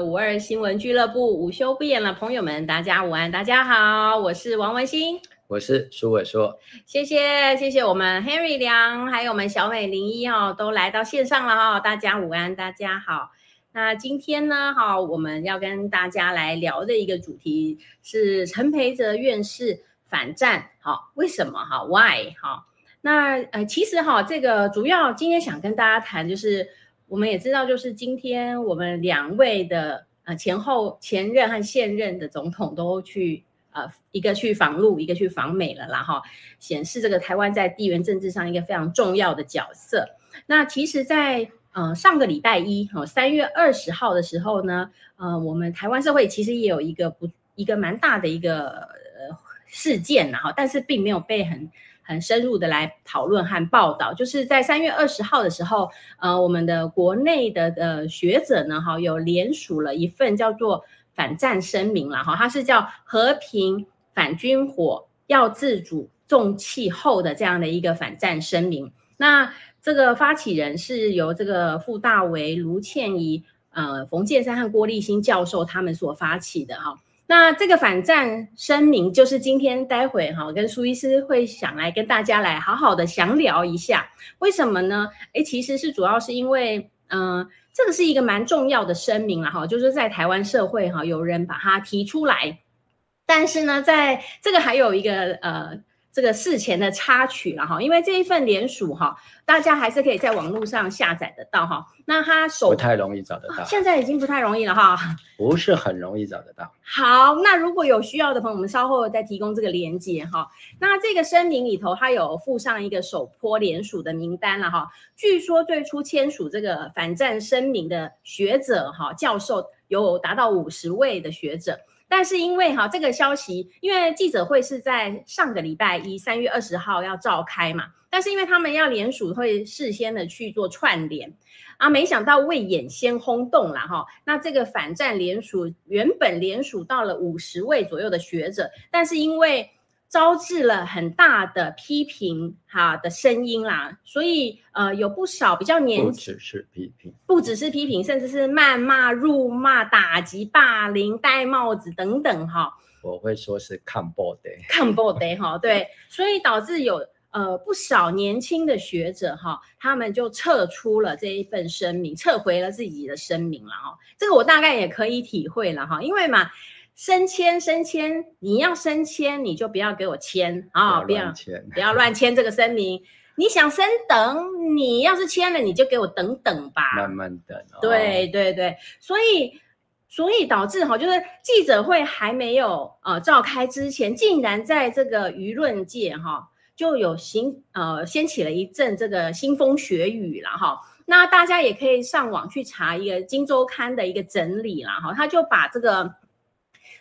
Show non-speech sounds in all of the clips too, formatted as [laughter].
五二新闻俱乐部午休不演了，朋友们，大家午安，大家好，我是王文新，我是苏伟硕，谢谢谢谢我们 Henry 梁，还有我们小美零一哈，都来到线上了哈，大家午安，大家好。那今天呢，哈，我们要跟大家来聊的一个主题是陈培哲院士反战，好，为什么哈？Why 哈？那呃，其实哈，这个主要今天想跟大家谈就是。我们也知道，就是今天我们两位的呃前后前任和现任的总统都去呃一个去访陆，一个去访美了啦哈，显示这个台湾在地缘政治上一个非常重要的角色。那其实在，在呃上个礼拜一哈三月二十号的时候呢，呃我们台湾社会其实也有一个不一个蛮大的一个呃事件然后，但是并没有被很。很深入的来讨论和报道，就是在三月二十号的时候，呃，我们的国内的呃学者呢，哈，有联署了一份叫做反战声明了，哈，它是叫和平反军火要自主重气候的这样的一个反战声明。那这个发起人是由这个傅大为、卢倩怡、呃冯建山和郭立新教授他们所发起的，哈。那这个反战声明，就是今天待会哈，我跟苏医师会想来跟大家来好好的详聊一下，为什么呢？诶，其实是主要是因为，嗯、呃，这个是一个蛮重要的声明了哈，就是在台湾社会哈，有人把它提出来，但是呢，在这个还有一个呃。这个事前的插曲了哈，因为这一份联署哈，大家还是可以在网络上下载得到哈。那它手不太容易找得到，现在已经不太容易了哈，不是很容易找得到。[laughs] 好，那如果有需要的朋友，我们稍后再提供这个连接哈。那这个声明里头，它有附上一个首波联署的名单了哈。据说最初签署这个反战声明的学者哈，教授有达到五十位的学者。但是因为哈这个消息，因为记者会是在上个礼拜一三月二十号要召开嘛，但是因为他们要联署，会事先的去做串联啊，没想到未演先轰动了哈。那这个反战联署原本联署到了五十位左右的学者，但是因为招致了很大的批评哈的声音啦，所以呃有不少比较年轻，不只是批评，不只是批评，甚至是谩骂、辱骂、打击、霸凌、戴帽子等等哈。我会说是抗暴的，抗暴的哈，对，所以导致有呃不少年轻的学者哈，他们就撤出了这一份声明，撤回了自己的声明了哈。这个我大概也可以体会了哈，因为嘛。升迁，升迁，你要升迁，你就不要给我签啊！不要签，不要乱签这个声明。你想升等，你要是签了，你就给我等等吧，慢慢等。哦。对对对，所以所以导致哈，就是记者会还没有呃召开之前，竟然在这个舆论界哈就有掀呃掀起了一阵这个腥风血雨了哈。那大家也可以上网去查一个《金周刊》的一个整理啦哈，他就把这个。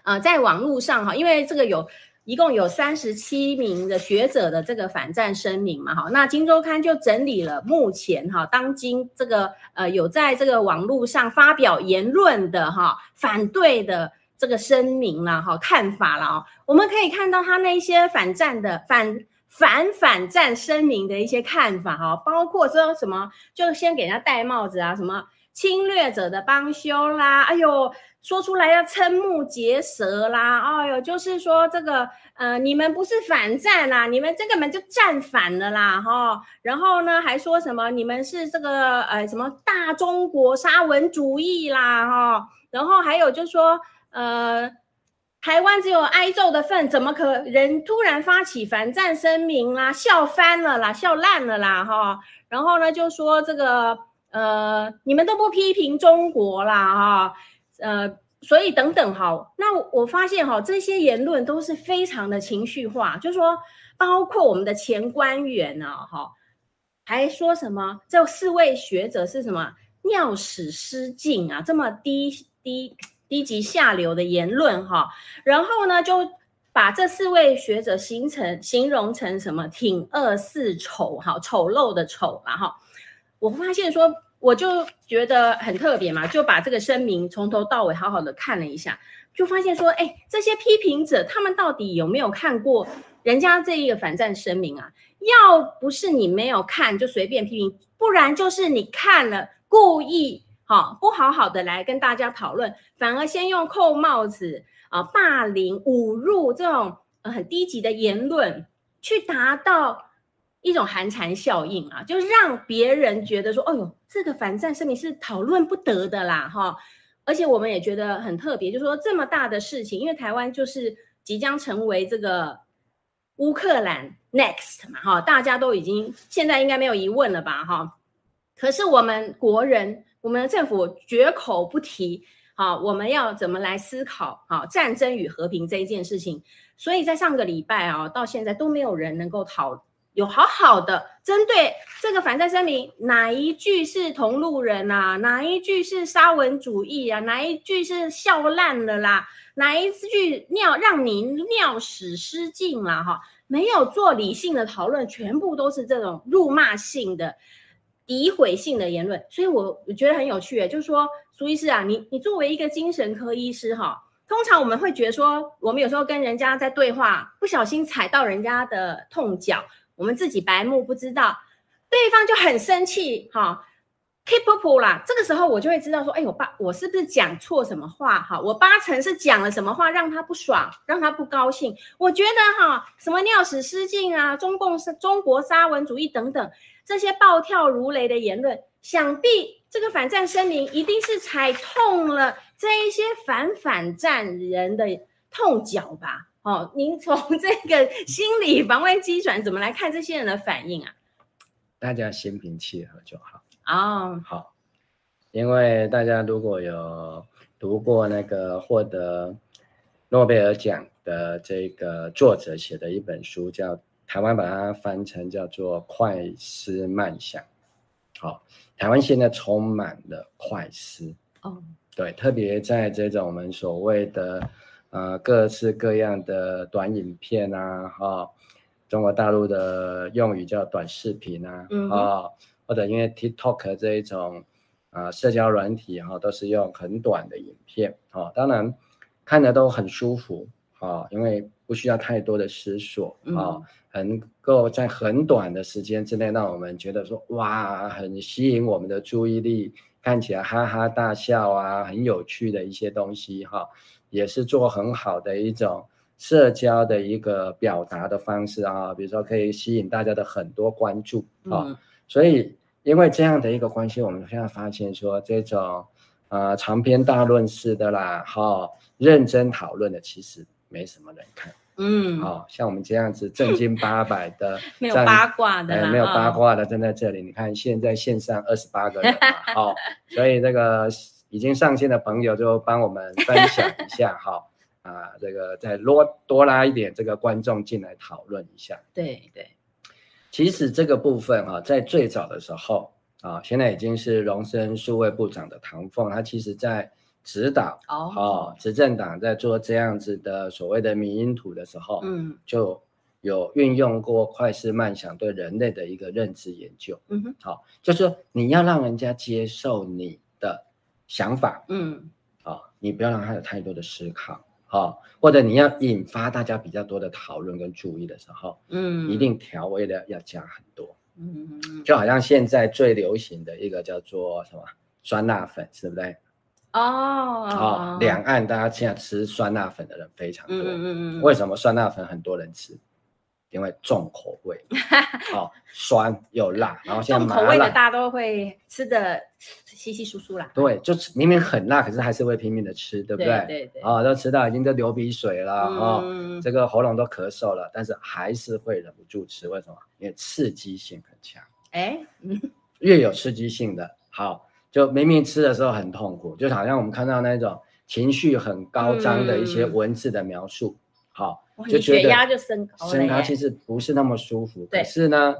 呃，在网络上哈，因为这个有一共有三十七名的学者的这个反战声明嘛哈，那《今周刊》就整理了目前哈当今这个呃有在这个网络上发表言论的哈反对的这个声明了哈看法了啊，我们可以看到他那些反战的反反反战声明的一些看法哈，包括说什么就先给人家戴帽子啊，什么侵略者的帮凶啦，哎呦。说出来要瞠目结舌啦！哎呦，就是说这个，呃，你们不是反战啦，你们这个门就战反了啦，哈。然后呢，还说什么你们是这个，呃，什么大中国沙文主义啦，哈。然后还有就是说，呃，台湾只有挨揍的份，怎么可人突然发起反战声明啦？笑翻了啦，笑烂了啦，哈。然后呢，就说这个，呃，你们都不批评中国啦，哈。呃，所以等等哈，那我发现哈，这些言论都是非常的情绪化，就是说，包括我们的前官员呢，哈，还说什么这四位学者是什么尿屎失禁啊，这么低低低级下流的言论哈，然后呢，就把这四位学者形成形容成什么挺恶四丑哈，丑陋的丑嘛哈，我发现说。我就觉得很特别嘛，就把这个声明从头到尾好好的看了一下，就发现说，哎，这些批评者他们到底有没有看过人家这一个反战声明啊？要不是你没有看就随便批评，不然就是你看了故意好，不好好的来跟大家讨论，反而先用扣帽子啊、霸凌、侮辱这种很低级的言论，去达到一种寒蝉效应啊，就让别人觉得说，哦呦，这个反战声明是讨论不得的啦，哈。而且我们也觉得很特别，就是说这么大的事情，因为台湾就是即将成为这个乌克兰 next 嘛，哈，大家都已经现在应该没有疑问了吧，哈。可是我们国人。我们的政府绝口不提，好，我们要怎么来思考好战争与和平这一件事情？所以在上个礼拜啊，到现在都没有人能够讨有好好的针对这个反战声明，哪一句是同路人啊？哪一句是沙文主义啊？哪一句是笑烂了啦？哪一句尿让你尿屎失禁了哈？没有做理性的讨论，全部都是这种辱骂性的。诋毁性的言论，所以我我觉得很有趣，就是说，苏医师啊，你你作为一个精神科医师哈，通常我们会觉得说，我们有时候跟人家在对话，不小心踩到人家的痛脚，我们自己白目不知道，对方就很生气哈，keep up 啦，这个时候我就会知道说，哎，我八我是不是讲错什么话哈？我八成是讲了什么话让他不爽，让他不高兴。我觉得哈，什么尿屎失禁啊，中共是中国沙文主义等等。这些暴跳如雷的言论，想必这个反战声明一定是踩痛了这一些反反战人的痛脚吧？哦，您从这个心理防卫机转怎么来看这些人的反应啊？大家心平气和就好。哦，好，因为大家如果有读过那个获得诺贝尔奖的这个作者写的一本书，叫。台湾把它翻成叫做快思慢想，好，台湾现在充满了快思，哦，对，特别在这种我们所谓的呃各式各样的短影片啊，哈，中国大陆的用语叫短视频啊，嗯，啊，或者因为 TikTok 这一种啊社交软体哈，都是用很短的影片，啊，当然看着都很舒服，啊，因为不需要太多的思索，啊。能够在很短的时间之内，让我们觉得说哇，很吸引我们的注意力，看起来哈哈大笑啊，很有趣的一些东西哈，也是做很好的一种社交的一个表达的方式啊，比如说可以吸引大家的很多关注啊，嗯、所以因为这样的一个关系，我们现在发现说这种呃长篇大论式的啦，哈，认真讨论的其实没什么人看。嗯，好、哦、像我们这样子正经八百的，[laughs] 没有八卦的、哎，没有八卦的站在这里。哦、你看现在线上二十八个人好、[laughs] 哦，所以这个已经上线的朋友就帮我们分享一下，好、哦、啊，这个再多多拉一点这个观众进来讨论一下。对对，其实这个部分哈、哦，在最早的时候啊、哦，现在已经是荣升数位部长的唐凤，他其实在。指导哦，执政党在做这样子的所谓的民因图的时候，嗯，就有运用过快思慢想对人类的一个认知研究，嗯哼，好，就是说你要让人家接受你的想法，嗯，啊，你不要让他有太多的思考，好，或者你要引发大家比较多的讨论跟注意的时候，嗯，一定调味料要加很多，嗯嗯，就好像现在最流行的一个叫做什么酸辣粉，是不对？哦哦，两岸大家现在吃酸辣粉的人非常多。嗯嗯嗯。为什么酸辣粉很多人吃？因为重口味，好 [laughs] 酸又辣，然后现在重口味的大家都会吃的稀稀疏疏啦。对，就是明明很辣，可是还是会拼命的吃，对不对？对对。啊，都吃到已经都流鼻水了，哦，这个喉咙都咳嗽了，但是还是会忍不住吃，为什么？因为刺激性很强。哎，嗯，越有刺激性的好。就明明吃的时候很痛苦，就好像我们看到那种情绪很高涨的一些文字的描述，好、嗯，就觉得血压就升高，升高其实不是那么舒服。可是呢，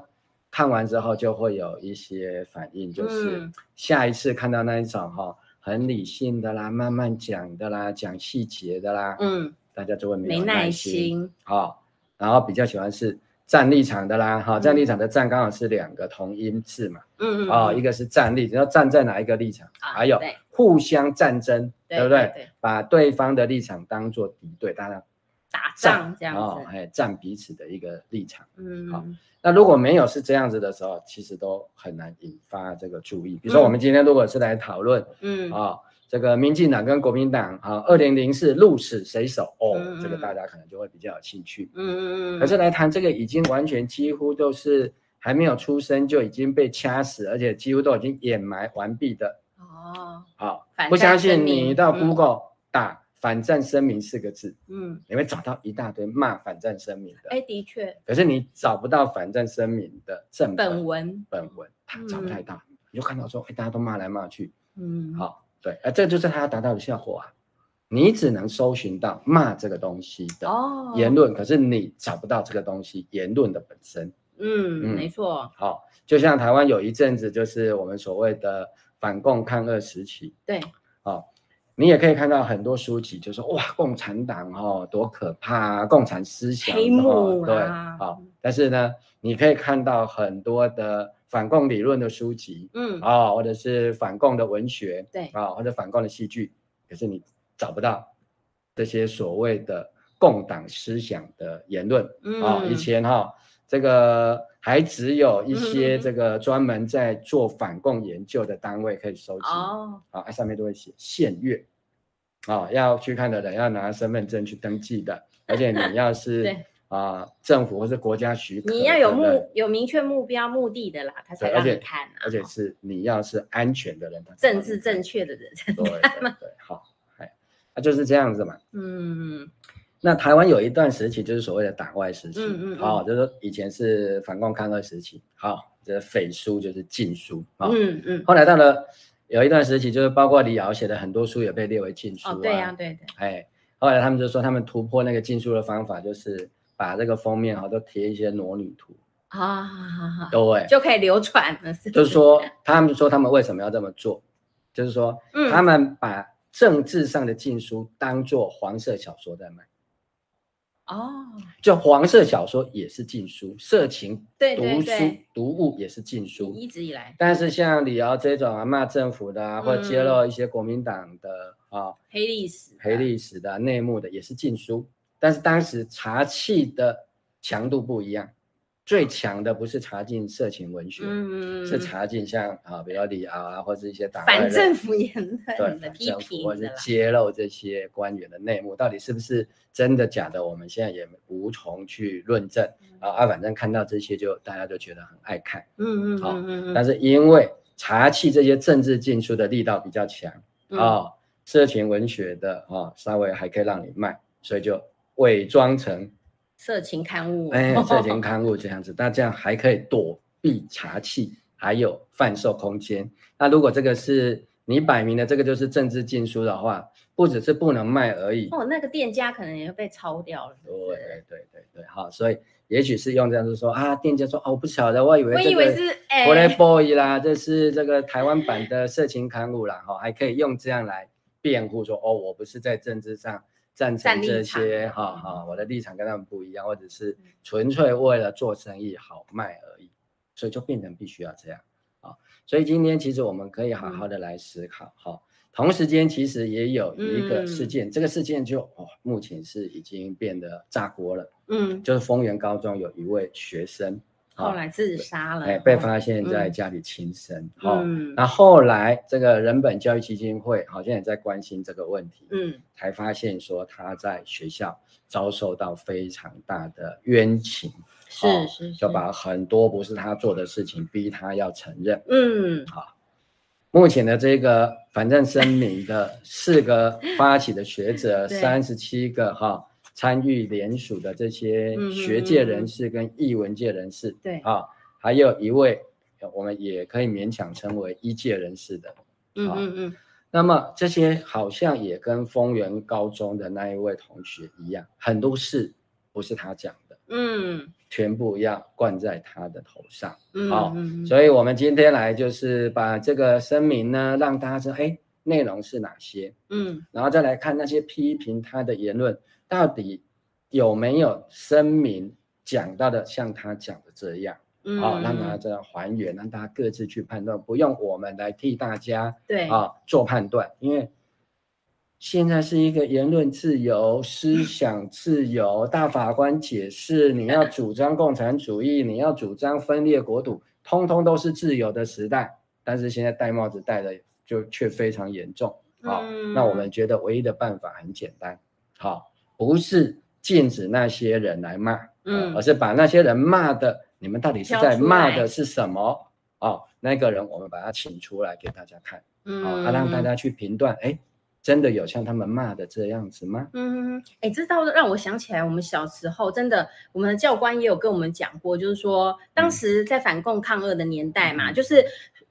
看完之后就会有一些反应，就是下一次看到那一种哈很理性的啦，慢慢讲的啦，讲细节的啦，嗯，大家就会没有耐心，好，然后比较喜欢是。站立场的啦，哈，站立场的站刚好是两个同音字嘛，嗯嗯，哦，一个是站立，你要站在哪一个立场？还有互相战争，对不对？把对方的立场当做敌对，大家打仗这样子，哦，哎，站彼此的一个立场。嗯，好，那如果没有是这样子的时候，其实都很难引发这个注意。比如说，我们今天如果是来讨论，嗯，啊、哦，这个民进党跟国民党啊，二零零四鹿死谁手？哦，嗯、这个大家可能就会比较有兴趣。嗯嗯嗯。可是来谈这个，已经完全几乎都是还没有出生就已经被掐死，而且几乎都已经掩埋完毕的。哦，好，不相信你到 Google 打“反战声明”四个字，嗯，你会找到一大堆骂反战声明的。哎，的确。可是你找不到反战声明的正本文，本文它找不太到，你就看到说，哎，大家都骂来骂去，嗯，好，对，啊，这就是他要达到的效果啊。你只能搜寻到骂这个东西的言论，可是你找不到这个东西言论的本身。嗯，没错。好，就像台湾有一阵子，就是我们所谓的。反共抗俄时期，对，哦，你也可以看到很多书籍，就说哇，共产党哦多可怕啊，共产思想黑幕、哦、对，啊、哦，但是呢，你可以看到很多的反共理论的书籍，嗯，啊、哦，或者是反共的文学，对，啊、哦，或者反共的戏剧，可是你找不到这些所谓的共党思想的言论，嗯，啊、哦，以前哈、哦，这个。还只有一些这个专门在做反共研究的单位可以收集。哦，啊，上面都会写限阅，啊，要去看的人要拿身份证去登记的，而且你要 [laughs] 是啊政府或是国家许可，你要有目有明确目标目的的啦，他才让你看啊，而且是你要是安全的人，政治正确的人对，好，哎，那就是这样子嘛，嗯。那台湾有一段时期就是所谓的党外时期，嗯嗯，好，就是说以前是反共抗俄时期，好，这匪书就是禁书啊，嗯嗯，后来到了有一段时期，就是包括李敖写的很多书也被列为禁书，哦，对呀，对对，哎，后来他们就说他们突破那个禁书的方法，就是把这个封面哈都贴一些裸女图啊，对，就可以流传了，是，就是说他们说他们为什么要这么做，就是说他们把政治上的禁书当做黄色小说在卖。哦，就黄色小说也是禁书，色情对读书读物也是禁书，一直以来。但是像李敖这种啊，骂政府的啊，或者揭露一些国民党的啊黑历史、黑历史的内幕的，也是禁书。但是当时查气的强度不一样。最强的不是查禁色情文学，嗯、是查禁像啊，比如李敖啊，或者一些党反政府言论的批评，或者是揭露这些官员的内幕，到底是不是真的假的？我们现在也无从去论证、嗯、啊。反正看到这些就大家就觉得很爱看，嗯嗯，好、嗯，但是因为查缉这些政治禁书的力道比较强啊、色情文学的啊、哦，稍微还可以让你卖，所以就伪装成。色情刊物，哎，色情刊物 [laughs] 这样子，那这样还可以躲避查缉，还有贩售空间。那如果这个是你摆明的这个就是政治禁书的话，不只是不能卖而已。哦，那个店家可能也会被抄掉了。对对对对，好，所以也许是用这样子说啊，店家说哦，我不晓得，我以为我以为是哎，Playboy 啦，这是这个台湾版的色情刊物啦，哈，还可以用这样来辩护说哦，我不是在政治上。赞成这些哈哈，我的立场跟他们不一样，或者是纯粹为了做生意好卖而已，所以就变成必须要这样啊。所以今天其实我们可以好好的来思考哈。同时间其实也有一个事件，这个事件就哦，目前是已经变得炸锅了。嗯，就是丰原高中有一位学生。后来自杀了，哎，被发现在家里轻生。好，那后来这个人本教育基金会好像也在关心这个问题，嗯，才发现说他在学校遭受到非常大的冤情，是是，就把很多不是他做的事情逼他要承认，嗯，好，目前的这个反正声明的四个发起的学者，[laughs] 三十七个哈。参与联署的这些学界人士跟艺文界人士，对。啊，还有一位我们也可以勉强称为一界人士的，嗯嗯嗯。那么这些好像也跟丰原高中的那一位同学一样，很多事不是他讲的，嗯，全部要灌在他的头上，嗯，好，所以我们今天来就是把这个声明呢，让大家知道，哎，内容是哪些，嗯，然后再来看那些批评他的言论。到底有没有声明讲到的像他讲的这样？嗯，好，让大家这样还原，让大家各自去判断，不用我们来替大家对啊做判断，因为现在是一个言论自由、思想自由，大法官解释，你要主张共产主义，你要主张分裂国土，通通都是自由的时代。但是现在戴帽子戴的就却非常严重。好，嗯、那我们觉得唯一的办法很简单，好，不是禁止那些人来骂，嗯，而是把那些人骂的，你们到底是在骂的是什么？哦，那个人我们把他请出来给大家看，嗯，好，他让大家去评断，哎。真的有像他们骂的这样子吗？嗯，哎，这倒让我想起来，我们小时候真的，我们的教官也有跟我们讲过，就是说，当时在反共抗俄的年代嘛，嗯、就是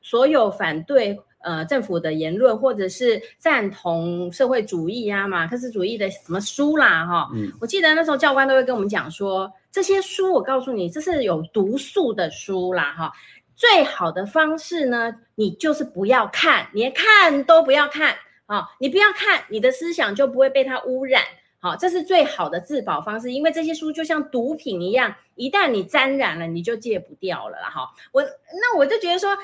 所有反对呃政府的言论，或者是赞同社会主义啊、马克思主义的什么书啦，哈、嗯，我记得那时候教官都会跟我们讲说，这些书我告诉你，这是有毒素的书啦，哈，最好的方式呢，你就是不要看，连看都不要看。好、哦，你不要看，你的思想就不会被它污染。好、哦，这是最好的自保方式，因为这些书就像毒品一样，一旦你沾染了，你就戒不掉了啦。哈、哦，我那我就觉得说，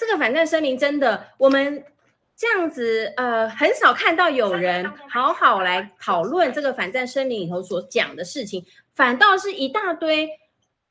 这个反战声明真的，我们这样子呃，很少看到有人好好来讨论这个反战声明里头所讲的事情，反倒是一大堆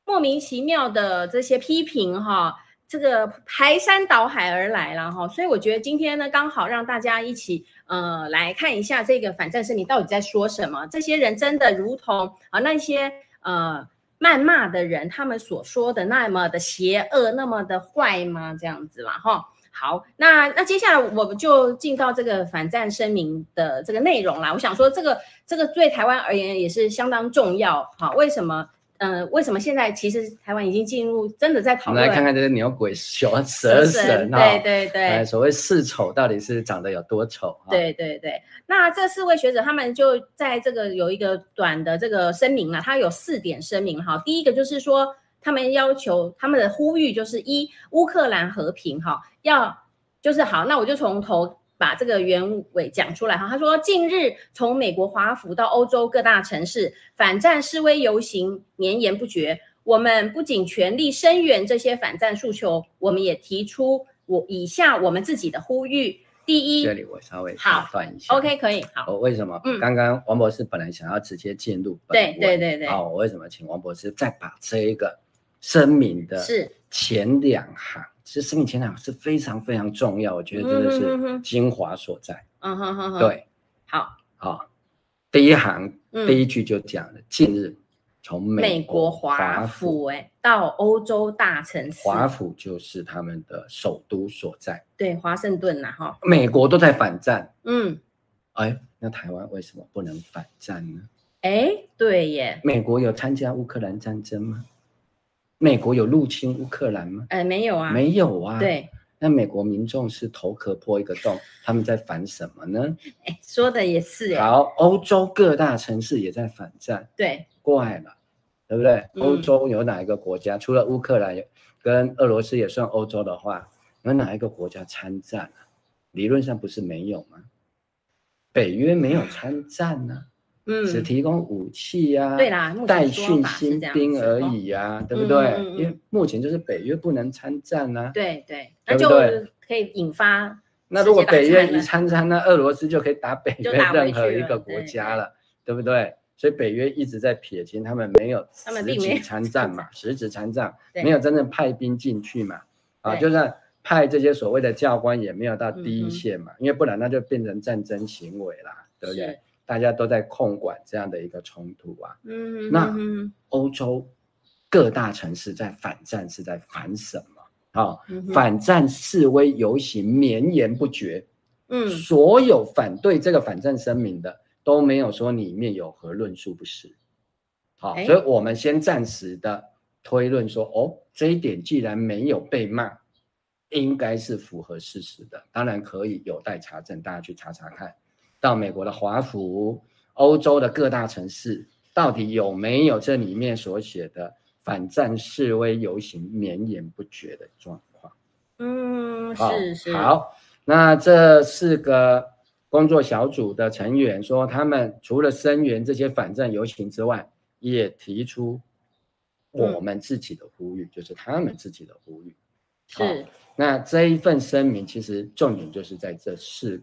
莫名其妙的这些批评哈。哦这个排山倒海而来了哈，所以我觉得今天呢，刚好让大家一起呃来看一下这个反战声明到底在说什么。这些人真的如同啊那些呃谩骂的人他们所说的那么的邪恶，那么的坏吗？这样子嘛哈。好，那那接下来我们就进到这个反战声明的这个内容啦。我想说，这个这个对台湾而言也是相当重要哈。为什么？嗯、呃，为什么现在其实台湾已经进入真的在讨论？我们来看看这个牛鬼蛇蛇神哈，对对对，所谓四丑到底是长得有多丑？对对对，那这四位学者他们就在这个有一个短的这个声明啊，他有四点声明哈。第一个就是说，他们要求他们的呼吁就是一乌克兰和平哈，要就是好，那我就从头。把这个原委讲出来哈，他说，近日从美国华府到欧洲各大城市，反战示威游行绵延不绝。我们不仅全力声援这些反战诉求，我们也提出我以下我们自己的呼吁。第一，这里我稍微打断一下。OK，可以。好，我为什么？嗯，刚刚王博士本来想要直接进入，对对对对。好，我为什么请王博士再把这一个声明的是前两行？其实声明前两是非常非常重要，我觉得真的是精华所在。嗯哼哼哼，对，好，好，第一行第一句就讲了，近日从美国华府哎到欧洲大城市，华府就是他们的首都所在，对，华盛顿呐哈，美国都在反战，嗯，哎，那台湾为什么不能反战呢？哎，对耶，美国有参加乌克兰战争吗？美国有入侵乌克兰吗？呃，没有啊，没有啊。对，那美国民众是头壳破一个洞，他们在反什么呢？哎，说的也是。好，欧洲各大城市也在反战。对，怪了，对不对？嗯、欧洲有哪一个国家，除了乌克兰跟俄罗斯也算欧洲的话，有哪一个国家参战啊？理论上不是没有吗？北约没有参战呢、啊。嗯，只提供武器呀、啊，对啦，带训新兵而已呀、啊，对不对、嗯嗯？因为目前就是北约不能参战啊。对对，那就可以引发。那如果北约一参战，那俄罗斯就可以打北约任何一个国家了，对，不对？所以北约一直在撇清，他们没有实际参战嘛，实质参战没有真正派兵进去嘛。啊，就算派这些所谓的教官也没有到第一线嘛，嗯、因为不然那就变成战争行为啦，对不对？大家都在控管这样的一个冲突啊，嗯，那欧洲各大城市在反战是在反什么？啊、反战示威游行绵延不绝，嗯，所有反对这个反战声明的都没有说里面有何论述不是，好、哦，所以我们先暂时的推论说，哦，这一点既然没有被骂，应该是符合事实的，当然可以有待查证，大家去查查看。到美国的华府，欧洲的各大城市，到底有没有这里面所写的反战示威游行绵延不绝的状况？嗯，是是。好，那这四个工作小组的成员说，他们除了声援这些反战游行之外，也提出我们自己的呼吁，嗯、就是他们自己的呼吁。是。那这一份声明其实重点就是在这四。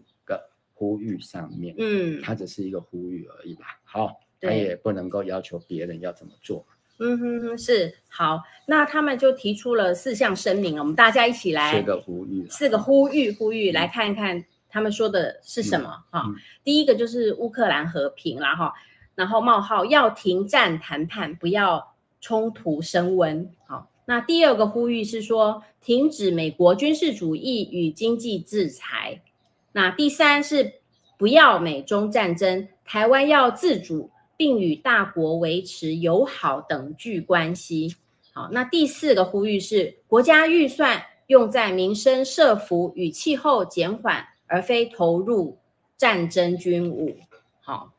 呼吁上面，嗯，它只是一个呼吁而已吧。好，对他也不能够要求别人要怎么做。嗯哼哼，是好，那他们就提出了四项声明，我们大家一起来四个呼吁，四个呼吁，呼吁来看一看他们说的是什么哈、嗯嗯。第一个就是乌克兰和平啦哈，然后冒号要停战谈判，不要冲突升温。好，那第二个呼吁是说停止美国军事主义与经济制裁。那第三是不要美中战争，台湾要自主。并与大国维持友好等距关系。好，那第四个呼吁是国家预算用在民生社福与气候减缓，而非投入战争军武。好，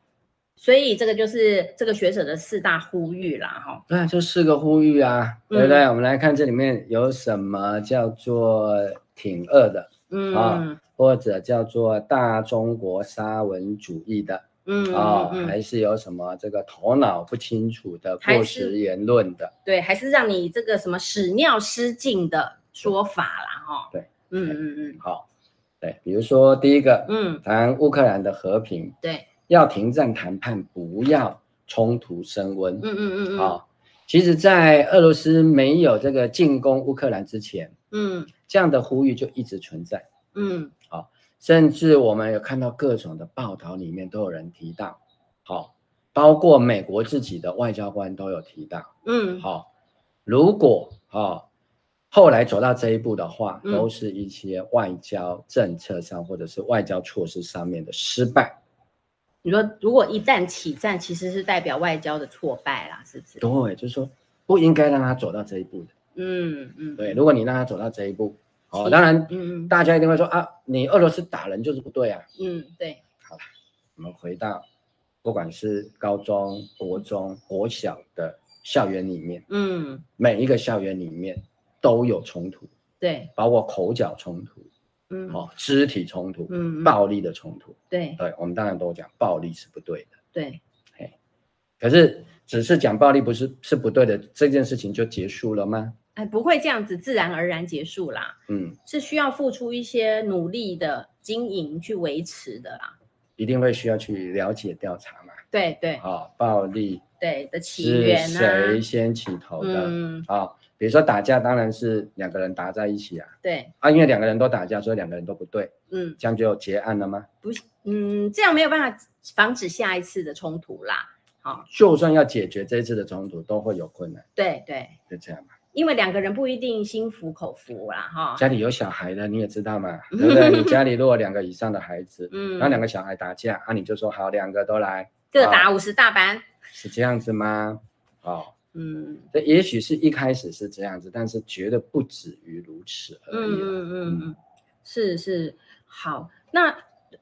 所以这个就是这个学者的四大呼吁啦。哈，对，就四个呼吁啊，嗯、对不对？我们来看这里面有什么叫做挺二的，嗯。啊，或者叫做大中国沙文主义的。嗯啊嗯，还是有什么这个头脑不清楚的过时言论的，对，还是让你这个什么屎尿失禁的说法啦，哈、哦，对，嗯嗯嗯，好，对，比如说第一个，嗯，谈乌克兰的和平，对，要停战谈判，不要冲突升温，嗯嗯嗯哦，其实，在俄罗斯没有这个进攻乌克兰之前，嗯，这样的呼吁就一直存在，嗯，好、哦。甚至我们有看到各种的报道，里面都有人提到，好，包括美国自己的外交官都有提到，嗯，好，如果啊后来走到这一步的话，嗯，都是一些外交政策上或者是外交措施上面的失败。你说如果一旦起战，其实是代表外交的挫败啦，是不是？对，就是说不应该让他走到这一步的。嗯嗯，对，如果你让他走到这一步。哦，当然，嗯嗯，大家一定会说啊，你俄罗斯打人就是不对啊。嗯，对。好了，我们回到，不管是高中、国中、国小的校园里面，嗯，每一个校园里面都有冲突，对，包括口角冲突，嗯，哦，肢体冲突，嗯，暴力的冲突，对，对，我们当然都讲暴力是不对的，对，嘿，可是只是讲暴力不是是不对的，这件事情就结束了吗？哎，不会这样子自然而然结束啦，嗯，是需要付出一些努力的经营去维持的啦，一定会需要去了解调查嘛，对对，啊、哦，暴力。对的起源啊，谁先起头的，嗯，啊、哦，比如说打架，当然是两个人打在一起啊，对，啊，因为两个人都打架，所以两个人都不对，嗯，这样就结案了吗？不是，嗯，这样没有办法防止下一次的冲突啦，好、哦，就算要解决这一次的冲突，都会有困难，对对，就这样嘛。因为两个人不一定心服口服啦，哈。家里有小孩的你也知道嘛，对不对？你家里如果两个以上的孩子，嗯，然后两个小孩打架，啊，你就说好，两个都来，各打五十大板，哦，是这样子吗？哦，嗯，这也许是一开始是这样子，但是绝对不止于如此而已。嗯嗯嗯嗯，是是，好，那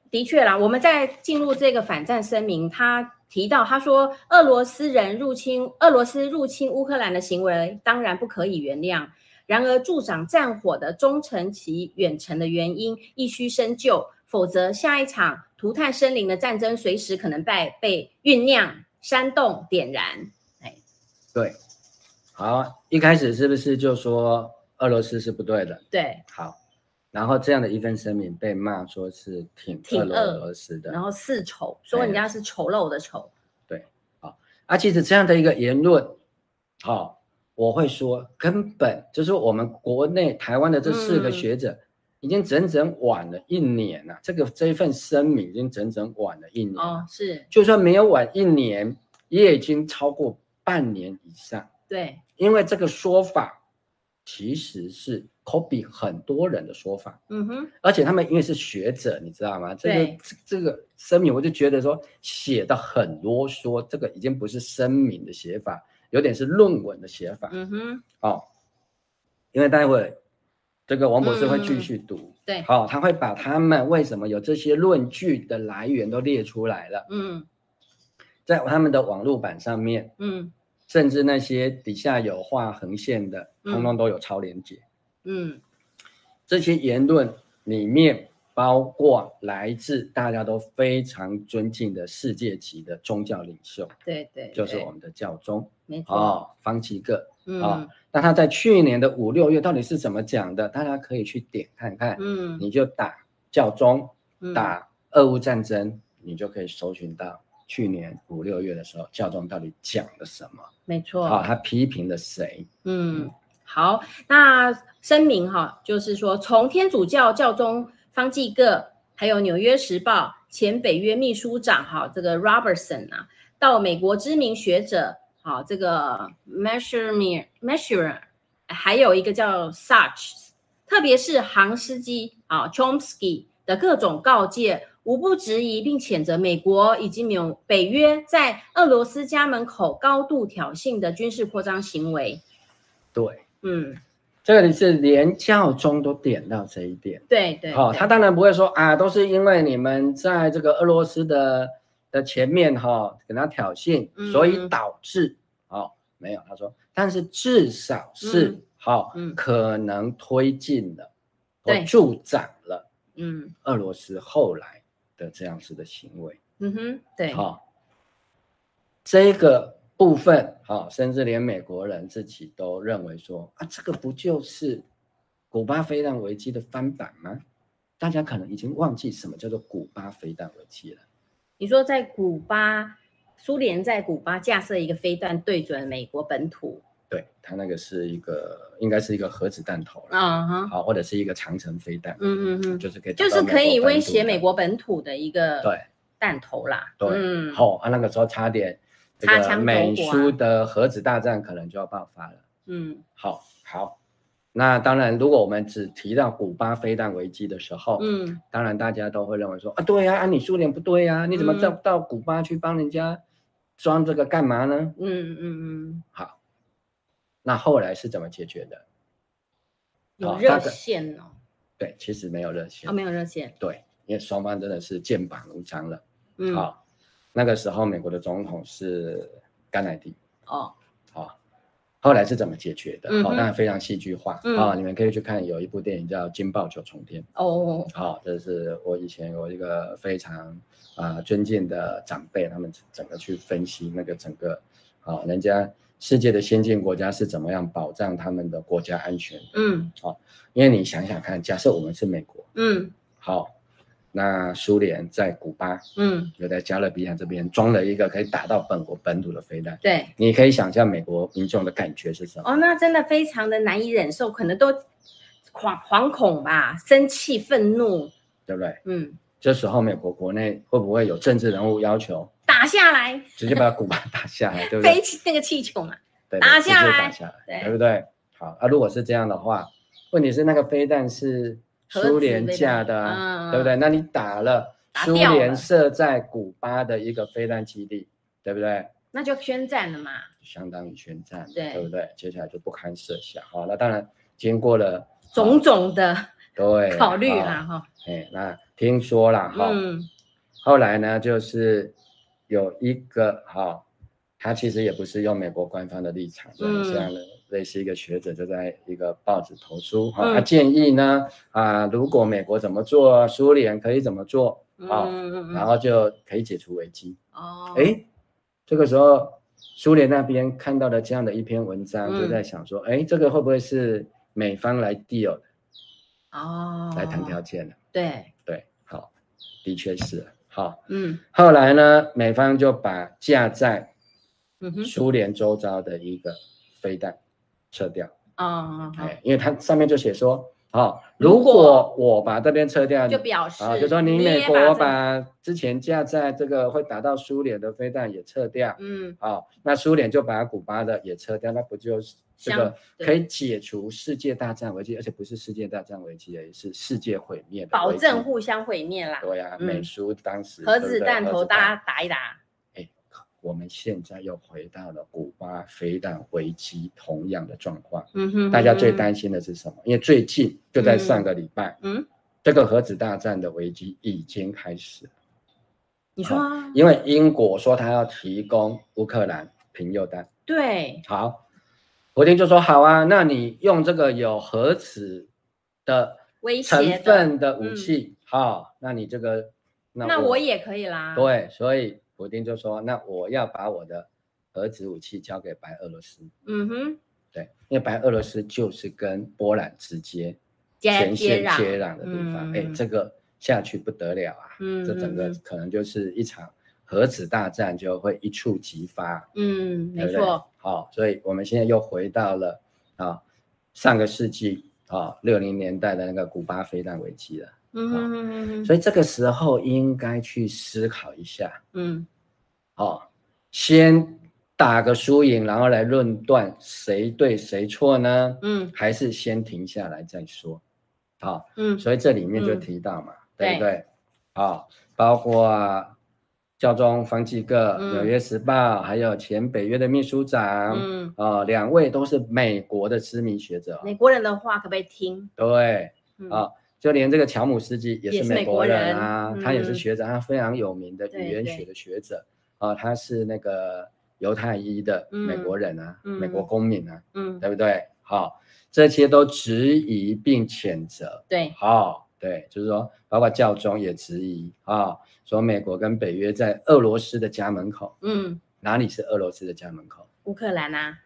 的确啦，我们在进入这个反战声明，他。提到，他说，俄罗斯人入侵俄罗斯入侵乌克兰的行为当然不可以原谅。然而，助长战火的中程其远程的原因亦需深究，否则下一场涂炭生灵的战争随时可能被被酝酿、煽动、点燃。哎，对，好，一开始是不是就说俄罗斯是不对的？对，好。然后这样的一份声明被骂说是挺俄罗斯的，然后四丑，说人家是丑陋的丑。对，好，啊，其实这样的一个言论，好、哦，我会说根本就是我们国内台湾的这四个学者已经整整晚了一年了，嗯、这个这一份声明已经整整晚了一年。哦，是，就算没有晚一年，也已经超过半年以上。对，因为这个说法其实是。Copy 很多人的说法，嗯哼，而且他们因为是学者，你知道吗？这个这这个声明，我就觉得说写的很啰嗦，这个已经不是声明的写法，有点是论文的写法，嗯哼，哦，因为待会这个王博士会继续读，嗯、对，好、哦，他会把他们为什么有这些论据的来源都列出来了，嗯，在他们的网络版上面，嗯，甚至那些底下有画横线的，通通都有超连接。嗯，这些言论里面包括来自大家都非常尊敬的世界级的宗教领袖，对对，对，就是我们的教宗，没错，哦，方济各，嗯，哦，那他在去年的五六月到底是怎么讲的？大家可以去点看看，嗯，你就打教宗，嗯、打俄乌战争，你就可以搜寻到去年五六月的时候，教宗到底讲了什么？没错，好，他批评了谁？嗯，好，那声明哈，就是说从天主教教宗方济各，还有《纽约时报》前北约秘书长哈，这个 Robertson 啊，到美国知名学者，好，这个 Measure Measure，还有一个叫 Such，特别是杭斯基啊 Chomsky。的各种告诫，无不质疑并谴责美国以及纽北约在俄罗斯家门口高度挑衅的军事扩张行为。对，嗯，这个是连教宗都点到这一点。对对，好、哦，他当然不会说啊，都是因为你们在这个俄罗斯的的前面哈、哦，跟他挑衅，所以导致哦，没有，他说，但是至少是好，嗯，可能推进了，或助长了。嗯，俄罗斯后来的这样子的行为，嗯哼，对，好、哦，这个部分，好、哦，甚至连美国人自己都认为说，啊，这个不就是古巴飞弹危机的翻版吗？大家可能已经忘记什么叫做古巴飞弹危机了。你说在古巴，苏联在古巴架设一个飞弹对准美国本土。对，它那个是一个，应该是一个核子弹头啊哈，好，或者是一个长程飞弹，嗯嗯嗯，就是可以，就是可以威胁美国本土的一个对。弹头啦，对，嗯，好啊，那个时候差点，擦枪美苏的核子大战可能就要爆发了，嗯，好，好，那当然，如果我们只提到古巴飞弹危机的时候，嗯，当然大家都会认为说啊，对呀，啊，你苏联不对呀，你怎么到到古巴去帮人家装这个干嘛呢？嗯嗯嗯，好。那后来是怎么解决的？有热线哦。对，其实没有热线。哦，没有热线。对，因为双方真的是剑拔弩张了。嗯。好，那个时候美国的总统是甘乃迪。哦。好，后来是怎么解决的？嗯。好，当然非常戏剧化。嗯。啊，你们可以去看有一部电影叫《惊爆九重天》。哦。好，这是我以前有一个非常啊尊敬的长辈，他们整个去分析那个整个，好，人家。世界的先进国家是怎么样保障他们的国家安全？嗯，好、哦，因为你想想看，假设我们是美国，嗯，好，那苏联在古巴，嗯，就在加勒比海这边装了一个可以打到本国本土的飞弹，对，你可以想象美国民众的感觉是什么？哦，那真的非常的难以忍受，可能都惶惶恐吧，生气、愤怒，对不对？嗯，这时候美国国内会不会有政治人物要求？打下来，直接把古巴打下来，对不对？[laughs] 飞起那个气球嘛，对，打下来，打下来，对，对不对？好啊，如果是这样的话，问题是那个飞弹是苏联架的啊，对不对？那你打了苏联设在古巴的一个飞弹基地，对不对？那就宣战了嘛，相当于宣战，对，对不对？接下来就不堪设想，好，那当然经过了种种的对考虑啦，哈，哎，那听说了哈，嗯，后来呢，就是。有一个哈，他其实也不是用美国官方的立场，嗯，这样的类似一个学者就在一个报纸投书哈，他建议呢啊，如果美国怎么做，苏联可以怎么做啊，然后就可以解除危机。哦。哎，这个时候苏联那边看到了这样的一篇文章，就在想说，哎，这个会不会是美方来 deal 的哦，来谈条件的？对。对，好，的确是。好，嗯，后来呢，美方就把架在嗯苏联周遭的一个飞弹撤掉。啊、嗯，哎，因为它上面就写说，好，如果我把这边撤掉，就表示啊，就说你美国把之前架在这个会打到苏联的飞弹也撤掉，嗯，好，那苏联就把古巴的也撤掉，那不就是？这个可以解除世界大战危机，而且不是世界大战危机而已，是世界毁灭的。保证互相毁灭啦。对呀、啊，美苏当时核子弹头大家打一打。哎，我们现在又回到了古巴飞弹危机同样的状况。嗯哼，大家最担心的是什么？因为最近就在上个礼拜，嗯，这个核子大战的危机已经开始了。你说啊？因为英国说他要提供乌克兰贫铀弹。对，好。普丁就说：“好啊，那你用这个有核子的成分的武器，好、嗯，那你这个，那我，那我也可以啦。对，所以普丁就说：那我要把我的核子武器交给白俄罗斯。嗯哼，对，因为白俄罗斯就是跟波兰直接前线接壤的地方。哎、嗯，这个下去不得了啊，嗯，这整个可能就是一场核子大战就会一触即发，嗯，对对？没错，好，所以我们现在又回到了啊上个世纪啊六零年代的那个古巴飞弹危机了，嗯所以这个时候应该去思考一下，嗯，哦，先。打个输赢，然后来论断谁对谁错呢？嗯，还是先停下来再说。好，嗯，所以这里面就提到嘛，嗯、对不对？好，包括教宗方济各、嗯、纽约时报，还有前北约的秘书长，嗯，啊、呃，两位都是美国的知名学者。美国人的话可不可以听？对，嗯、啊，就连这个乔姆斯基也是美国人啊，人他也是学者，嗯、他非常有名的语言学的学者啊，他是那个。犹太裔的美国人啊，嗯、美国公民啊，嗯，对不对？好，这些都质疑并谴责。对，好，对，就是说，包括教宗也质疑啊，说美国跟北约在俄罗斯的家门口，嗯，哪里是俄罗斯的家门口？乌克兰啊，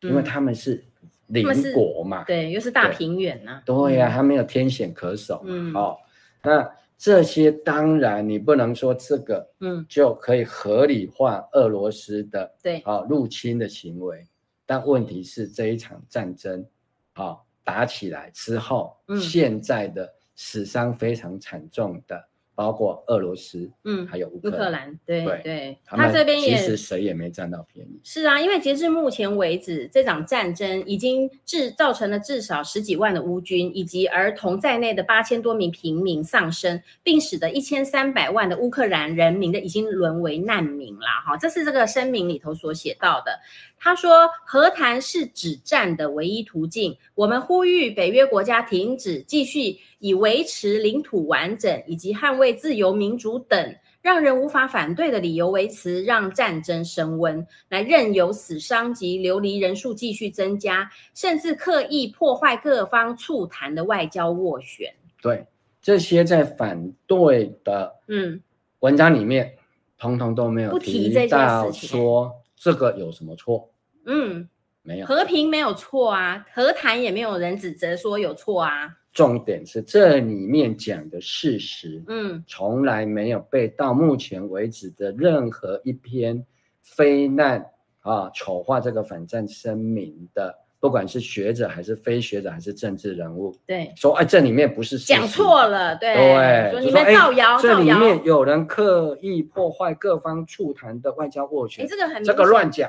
因为他们是邻国嘛，对，又是大平原呐、啊，对呀、啊，他没有天险可守，嗯，好，那。这些当然你不能说这个，嗯，就可以合理化俄罗斯的对啊入侵的行为，但问题是这一场战争啊打起来之后，嗯，现在的死伤非常惨重的。包括俄罗斯，嗯，还有乌克兰，乌克兰对对，对他这边也其实谁也没占到便宜。是啊，因为截至目前为止，这场战争已经致造成了至少十几万的乌军以及儿童在内的八千多名平民丧生，并使得一千三百万的乌克兰人民的已经沦为难民了。哈，这是这个声明里头所写到的。他说，和谈是止战的唯一途径。我们呼吁北约国家停止继续。以维持领土完整以及捍卫自由民主等让人无法反对的理由为词，让战争升温，来任由死伤及流离人数继续增加，甚至刻意破坏各方促谈的外交斡旋。对，这些在反对的嗯文章里面，嗯、通通都没有提到说这个有什么错。嗯，没有和平没有错啊，和谈也没有人指责说有错啊。重点是这里面讲的事实，嗯，从来没有被到目前为止的任何一篇非难啊丑化这个反战声明的，不管是学者还是非学者还是政治人物，对，说哎这里面不是讲错了，对，对，说你们造谣，这里面有人刻意破坏各方促谈的外交斡旋，这个很这个乱讲，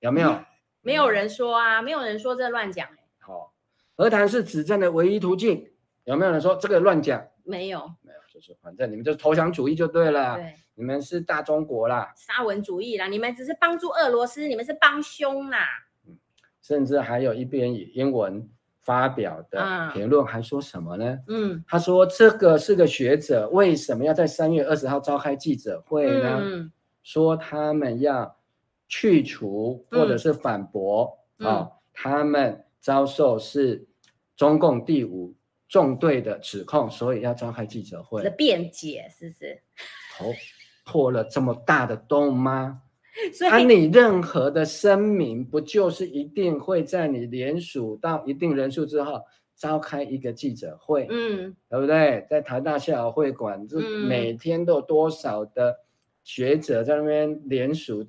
有没有？嗯，没有人说啊，没有人说这乱讲，好。和谈是指战的唯一途径，有没有人说这个乱讲？没有，没有，就是反正你们就是投降主义就对了。对，你们是大中国啦，沙文主义啦，你们只是帮助俄罗斯，你们是帮凶啦。嗯，甚至还有一篇以英文发表的评论，还说什么呢？嗯，他说这个是个学者，为什么要在三月二十号召开记者会呢？嗯，说他们要去除或者是反驳啊，嗯哦，他们。遭受是中共第五纵队的指控，所以要召开记者会。的辩解是不是？头破了这么大的洞吗？[laughs] 所以，啊、你任何的声明，不就是一定会在你联署到一定人数之后召开一个记者会？嗯，对不对？在台大校友会馆，这每天都有多少的学者在那边联署，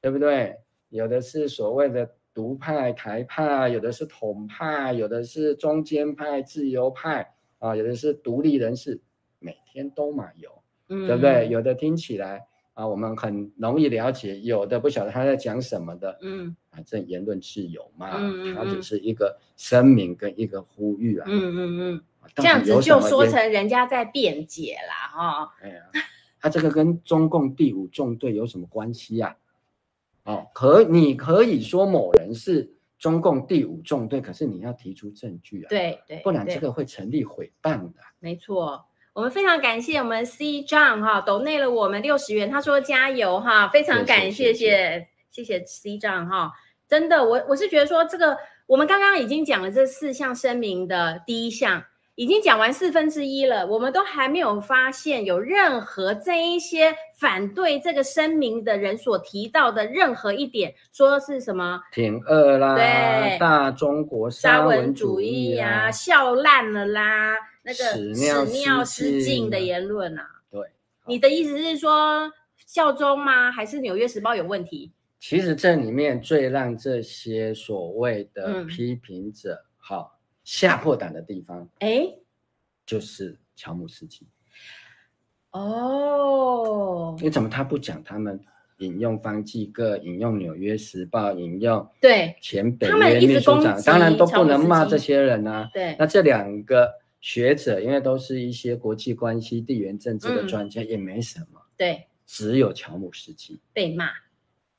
对不对？有的是所谓的。独派、台派，有的是统派，有的是中间派、自由派啊，有的是独立人士，每天都嘛有，嗯，对不对？有的听起来啊，我们很容易了解，有的不晓得他在讲什么的，嗯，反正言论自由嘛，嗯，他只是一个声明跟一个呼吁啊，嗯嗯嗯，这样子就说成人家在辩解啦，哈，哎呀，他这个跟中共第五纵队有什么关系呀？哦，可你可以说某人是中共第五纵队，可是你要提出证据啊，对对，不然这个会成立诽谤的。没错，我们非常感谢我们 C John 哈，抖内了我们六十元，他说加油哈，非常感谢谢谢谢谢 C John 哈，真的，我我是觉得说这个我们刚刚已经讲了这四项声明的第一项，已经讲完四分之一了，我们都还没有发现有任何这一些反对这个声明的人所提到的任何一点，说是什么挺俄啦，对，大中国沙文主义呀、啊，笑烂了啦，那个屎尿失禁的言论啊。对，你的意思是说效忠吗？还是《纽约时报》有问题？其实这里面最让这些所谓的批评者好。嗯吓破胆的地方，哎，就是乔姆斯基。哦，你怎么他不讲？他们引用方济各，引用《纽约时报》，引用对前北约秘书长，当然都不能骂这些人啊。对，那这两个学者，因为都是一些国际关系、地缘政治的专家，嗯、也没什么。对，只有乔姆斯基被骂，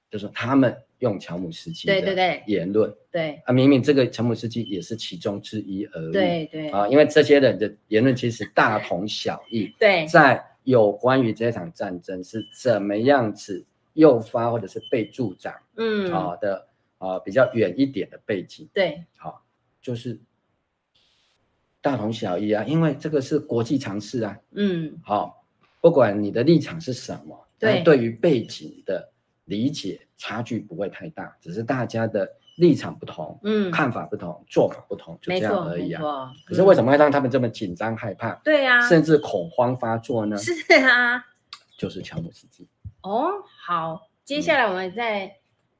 就是他们。用乔姆斯基的言论，对，啊，明明这个乔姆斯基也是其中之一而已，对对。啊，因为这些人的言论其实大同小异，[laughs] 对，在有关于这场战争是怎么样子诱发或者是被助长，嗯。啊的啊比较远一点的背景，对，好、啊，就是大同小异啊，因为这个是国际常识啊，嗯，好、啊，不管你的立场是什么，对，对于背景的。理解差距不会太大，只是大家的立场不同，嗯，看法不同，做法不同，就这样而已啊。嗯、可是为什么会让他们这么紧张害怕？对呀、啊，甚至恐慌发作呢？是啊，就是乔姆斯基。哦，好，接下来我们再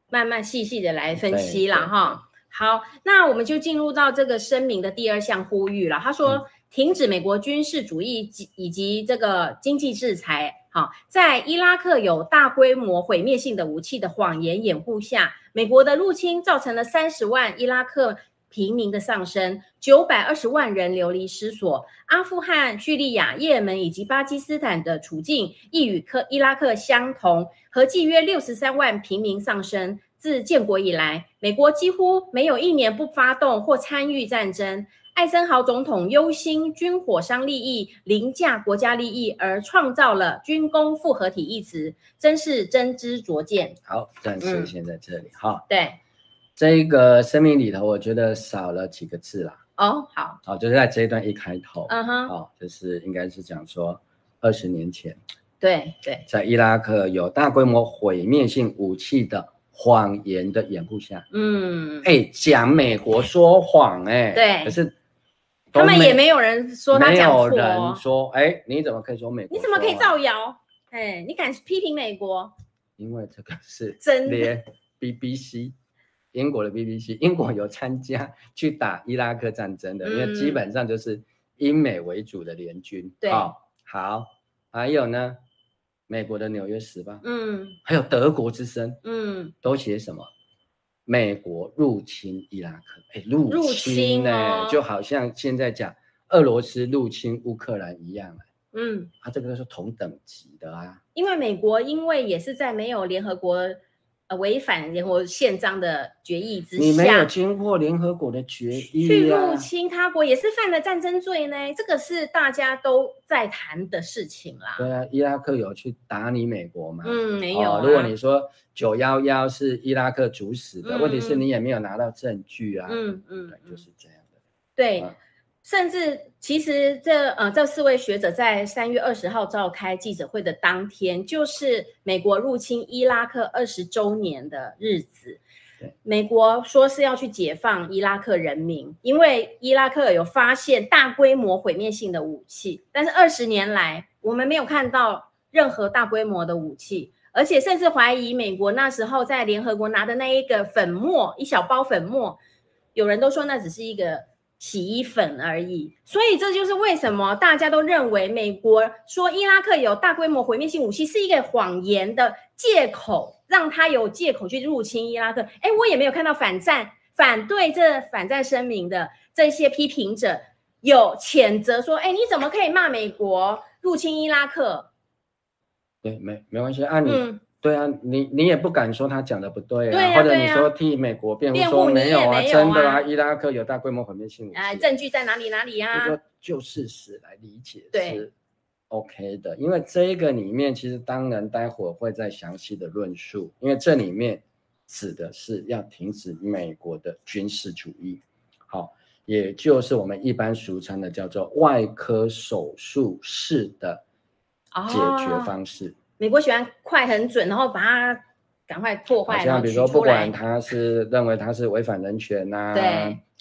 慢慢细细的来分析了哈。好，那我们就进入到这个声明的第二项呼吁了。他说，停止美国军事主义及以及这个经济制裁。好，在伊拉克有大规模毁灭性的武器的谎言掩护下，美国的入侵造成了三十万伊拉克平民的丧生，九百二十万人流离失所。阿富汗、叙利亚、也门以及巴基斯坦的处境亦与克伊拉克相同，合计约六十三万平民丧生。自建国以来，美国几乎没有一年不发动或参与战争。艾森豪总统忧心军火商利益凌驾国家利益，而创造了军工复合体一词，真是真知灼见。好，暂时先在这里哈、嗯。对，这一个声明里头，我觉得少了几个字啦。哦，好，好，就是在这一段一开头，嗯哼，哦，就是应该是讲说二十年前，对对，在伊拉克有大规模毁灭性武器的谎言的掩护下，嗯，哎，讲美国说谎、欸，哎，对，可是。他们也没有人说他讲错，没有人说，哎，你怎么可以说美国？你怎么可以造谣？哎，你敢批评美国？因为这个是真连 BBC，英国的 BBC，英国有参加去打伊拉克战争的，嗯、因为基本上就是英美为主的联军。对、哦，好，还有呢，美国的《纽约时报》，嗯，还有德国之声，嗯，都写什么？美国入侵伊拉克，哎，入侵呢、欸哦，就好像现在讲俄罗斯入侵乌克兰一样、欸，嗯，啊，这个都是同等级的啊。因为美国因为也是在没有联合国。呃，违反联合国宪章的决议之下，你没有经过联合国的决议、啊，去入侵他国也是犯了战争罪呢。这个是大家都在谈的事情啦。对啊，伊拉克有去打你美国吗？嗯，没有、啊哦。如果你说九幺幺是伊拉克主使的、嗯，问题是你也没有拿到证据啊。嗯嗯，就是这样的。对。嗯甚至，其实这呃，这四位学者在三月二十号召开记者会的当天，就是美国入侵伊拉克二十周年的日子。美国说是要去解放伊拉克人民，因为伊拉克有发现大规模毁灭性的武器。但是二十年来，我们没有看到任何大规模的武器，而且甚至怀疑美国那时候在联合国拿的那一个粉末，一小包粉末，有人都说那只是一个。洗衣粉而已，所以这就是为什么大家都认为美国说伊拉克有大规模毁灭性武器是一个谎言的借口，让他有借口去入侵伊拉克。哎，我也没有看到反战、反对这反战声明的这些批评者有谴责说：“哎，你怎么可以骂美国入侵伊拉克？”对，没没关系，按、啊、你。嗯对啊，你你也不敢说他讲的不对啊，对啊，或者你说替美国辩护说没有啊，真的啊，伊拉克有大规模毁灭性武器，啊，证据在哪里哪里啊？就说就事实来理解是 OK 的，因为这个里面其实当然待会儿会再详细的论述，因为这里面指的是要停止美国的军事主义。好，也就是我们一般俗称的叫做外科手术式的解决方式。哦、美国喜欢快很准，然后把它赶快破坏。像比如说，不管他是认为他是违反人权呐、啊，对。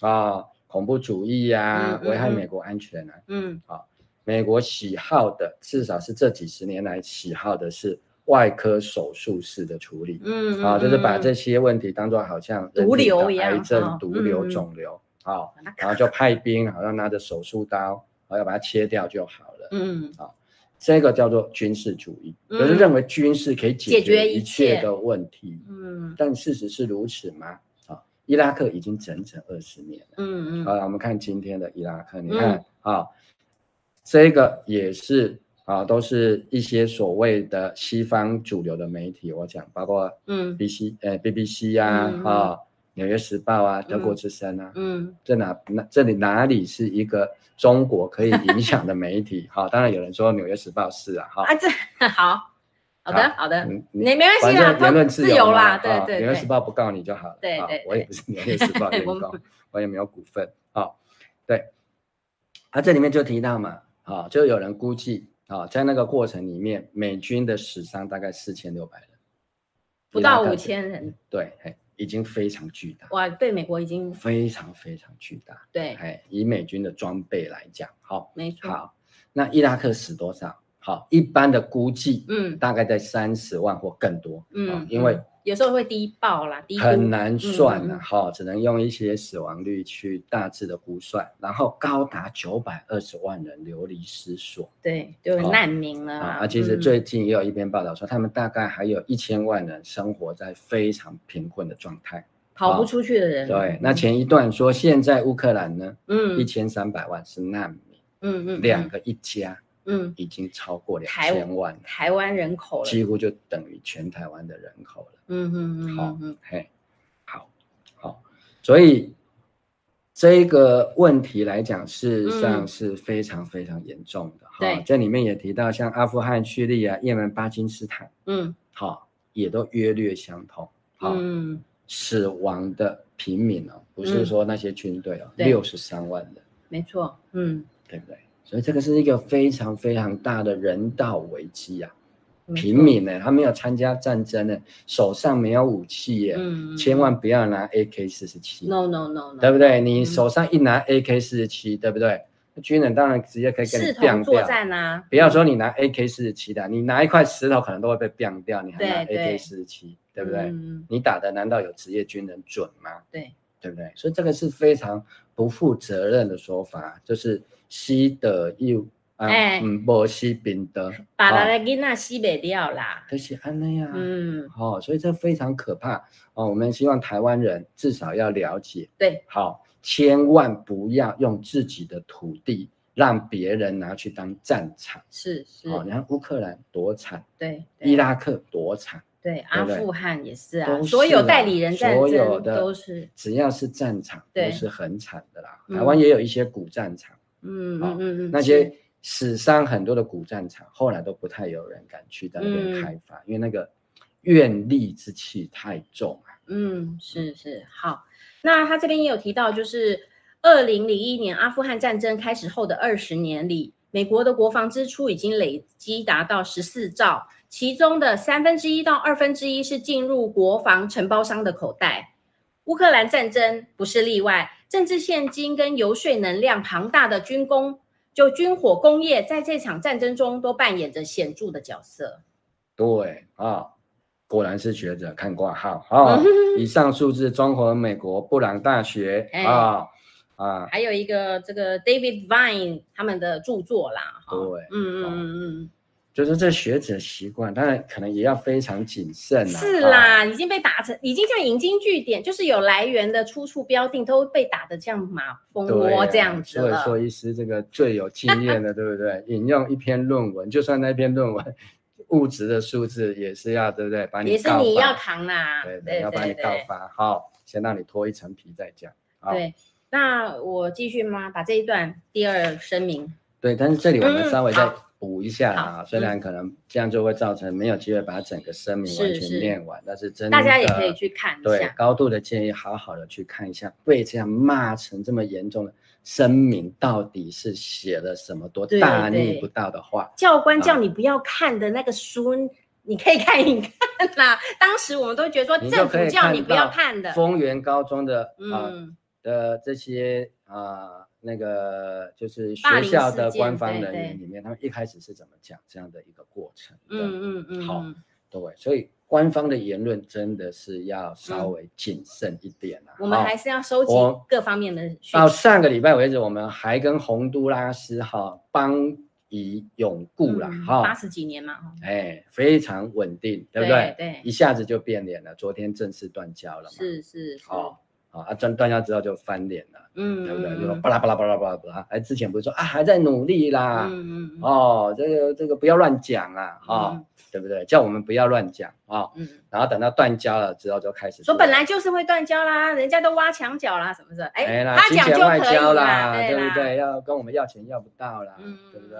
啊、哦，恐怖主义呀、啊，危、害美国安全啊，嗯，啊、哦，美国喜好的至少是这几十年来喜好的是。外科手术式的处理，嗯，啊，就是把这些问题当做好像毒瘤一样，癌症、毒瘤、肿瘤，啊，然后就派兵，好像拿着手术刀，然后要把它切掉就好了，嗯，啊，这个叫做军事主义，就是认为军事可以解决一切。的问题，嗯，但事实是如此吗？啊，伊拉克已经整整二十年了，嗯嗯，好，我们看今天的伊拉克，你看，啊，这个也是。啊，都是一些所谓的西方主流的媒体，我讲包括嗯，B C 呃 B B C 呀，啊，纽约时报啊，德国之声啊，嗯，这哪那这里哪里是一个中国可以影响的媒体？[laughs] 哈，当然有人说纽约时报是啊，哈，啊这 [laughs] 好好的好的，你没关系啊，言论自由啦，对对，纽约时报不告你就好了，对对，我也不是纽约时报 [laughs] 员工，我也没有股份，好，对，啊这里面就提到嘛，好，就有人估计。啊，在那个过程里面，美军的死伤大概四千六百人，不到五千人。对，已经非常巨大。哇，对美国已经非常非常巨大。对，哎以美军的装备来讲，好，没错。好，那伊拉克死多少？好，一般的估计，嗯，大概在三十万或更多。嗯，因为。有时候会低报啦，低很难算了哈，只能用一些死亡率去大致的估算，然后高达九百二十万人流离失所，对，就是难民了啊。啊，其实最近也有一篇报道说，他们大概还有一千万人生活在非常贫困的状态，跑不出去的人。对，那前一段说现在乌克兰呢，嗯，一千三百万是难民，嗯嗯，两个一家。嗯，已经超过两千万台湾人口了，几乎就等于全台湾的人口了。嗯嗯嗯，好，嘿，好，好，所以这个问题来讲，事实上是非常非常严重的。对，这里面也提到，像阿富汗、叙利亚、也门、巴基斯坦，嗯，好，也都约略相同。嗯，死亡的平民哦，不是说那些军队哦，六十三万人。没错，嗯，对不对？所以这个是一个非常非常大的人道危机啊！平民呢，他没有参加战争呢，手上没有武器耶，嗯，千万不要拿 AK 四十七，no no no，对不对？你手上一拿 AK 四十七，对不对？军人当然直接可以跟你干掉。作战啊！不要说你拿 AK 四十七的，你拿一块石头可能都会被干掉，你还拿 AK 四十七，对不对？你打的难道有职业军人准吗？对，对不对？所以这个是非常不负责任的说法，就是。西德有啊，嗯，无西宾德，把他的囡仔西北掉啦，就是安那样，嗯，好，所以这非常可怕。哦。我们希望台湾人至少要了解，对，好，千万不要用自己的土地让别人拿去当战场，是是，哦，你看乌克兰多惨，对，伊拉克多惨，对，阿富汗也是啊，所有代理人战争都是，只要是战场都是很惨的啦。台湾也有一些古战场。嗯嗯嗯，那些史上很多的古战场，后来都不太有人敢去在那边开发，因为那个怨力之气太重啊。嗯，是是好。那他这边也有提到，就是二零零一年阿富汗战争开始后的二十年里，美国的国防支出已经累积达到十四兆，其中的三分之一到二分之一是进入国防承包商的口袋。乌克兰战争不是例外。政治现金跟游说能量庞大的军工，就军火工业，在这场战争中都扮演着显著的角色。对啊，果然是学者看挂号啊。以上数字综合美国布朗大学啊啊，还有一个这个 David Vine 他们的著作啦。对，嗯嗯嗯嗯。就是这学者习惯，当然可能也要非常谨慎啊。是啦，啊、已经被打成，已经像引经据典，就是有来源的、出处标定，都被打得像马蜂窝这样子了。所以说，医师这个最有经验的，对不对？[laughs] 引用一篇论文，就算那篇论文物质的数字也是要，对不对？把你也是你要扛啦，对对，要把你告发。好，先让你脱一层皮再讲。对，那我继续吗？把这一段第二声明。对，但是这里我们稍微再。补一下啊，嗯、虽然可能这样就会造成没有机会把整个声明完全念完，是是但是真的大家也可以去看一下。对，高度的建议，好好的去看一下，被这样骂成这么严重的声明，到底是写了什么多大逆不道的话？教官叫你不要看的那个书，啊、你可以看一看啦。当时我们都觉得说，政府叫你不要看的。丰原高中的啊、嗯、的这些啊。那个就是学校的官方人员里面，他们一开始是怎么讲这样的一个过程？嗯嗯嗯。好，对，所以官方的言论真的是要稍微谨慎一点啊。我们还是要收集各方面的。到上个礼拜为止，我们还跟洪都拉斯哈邦谊永固了哈，八十几年嘛，哎，非常稳定，对不对？对，一下子就变脸了，昨天正式断交了嘛。是是。好。啊，断断交之后就翻脸了，嗯，对不对？就巴拉巴拉巴拉巴拉巴拉，哎，之前不是说啊还在努力啦，嗯嗯，哦，这个这个不要乱讲啊，啊，对不对？叫我们不要乱讲啊，嗯，然后等到断交了之后就开始说本来就是会断交啦，人家都挖墙脚啦，什么的，哎，他讲就可以啦，对不对？要跟我们要钱要不到啦，对不对？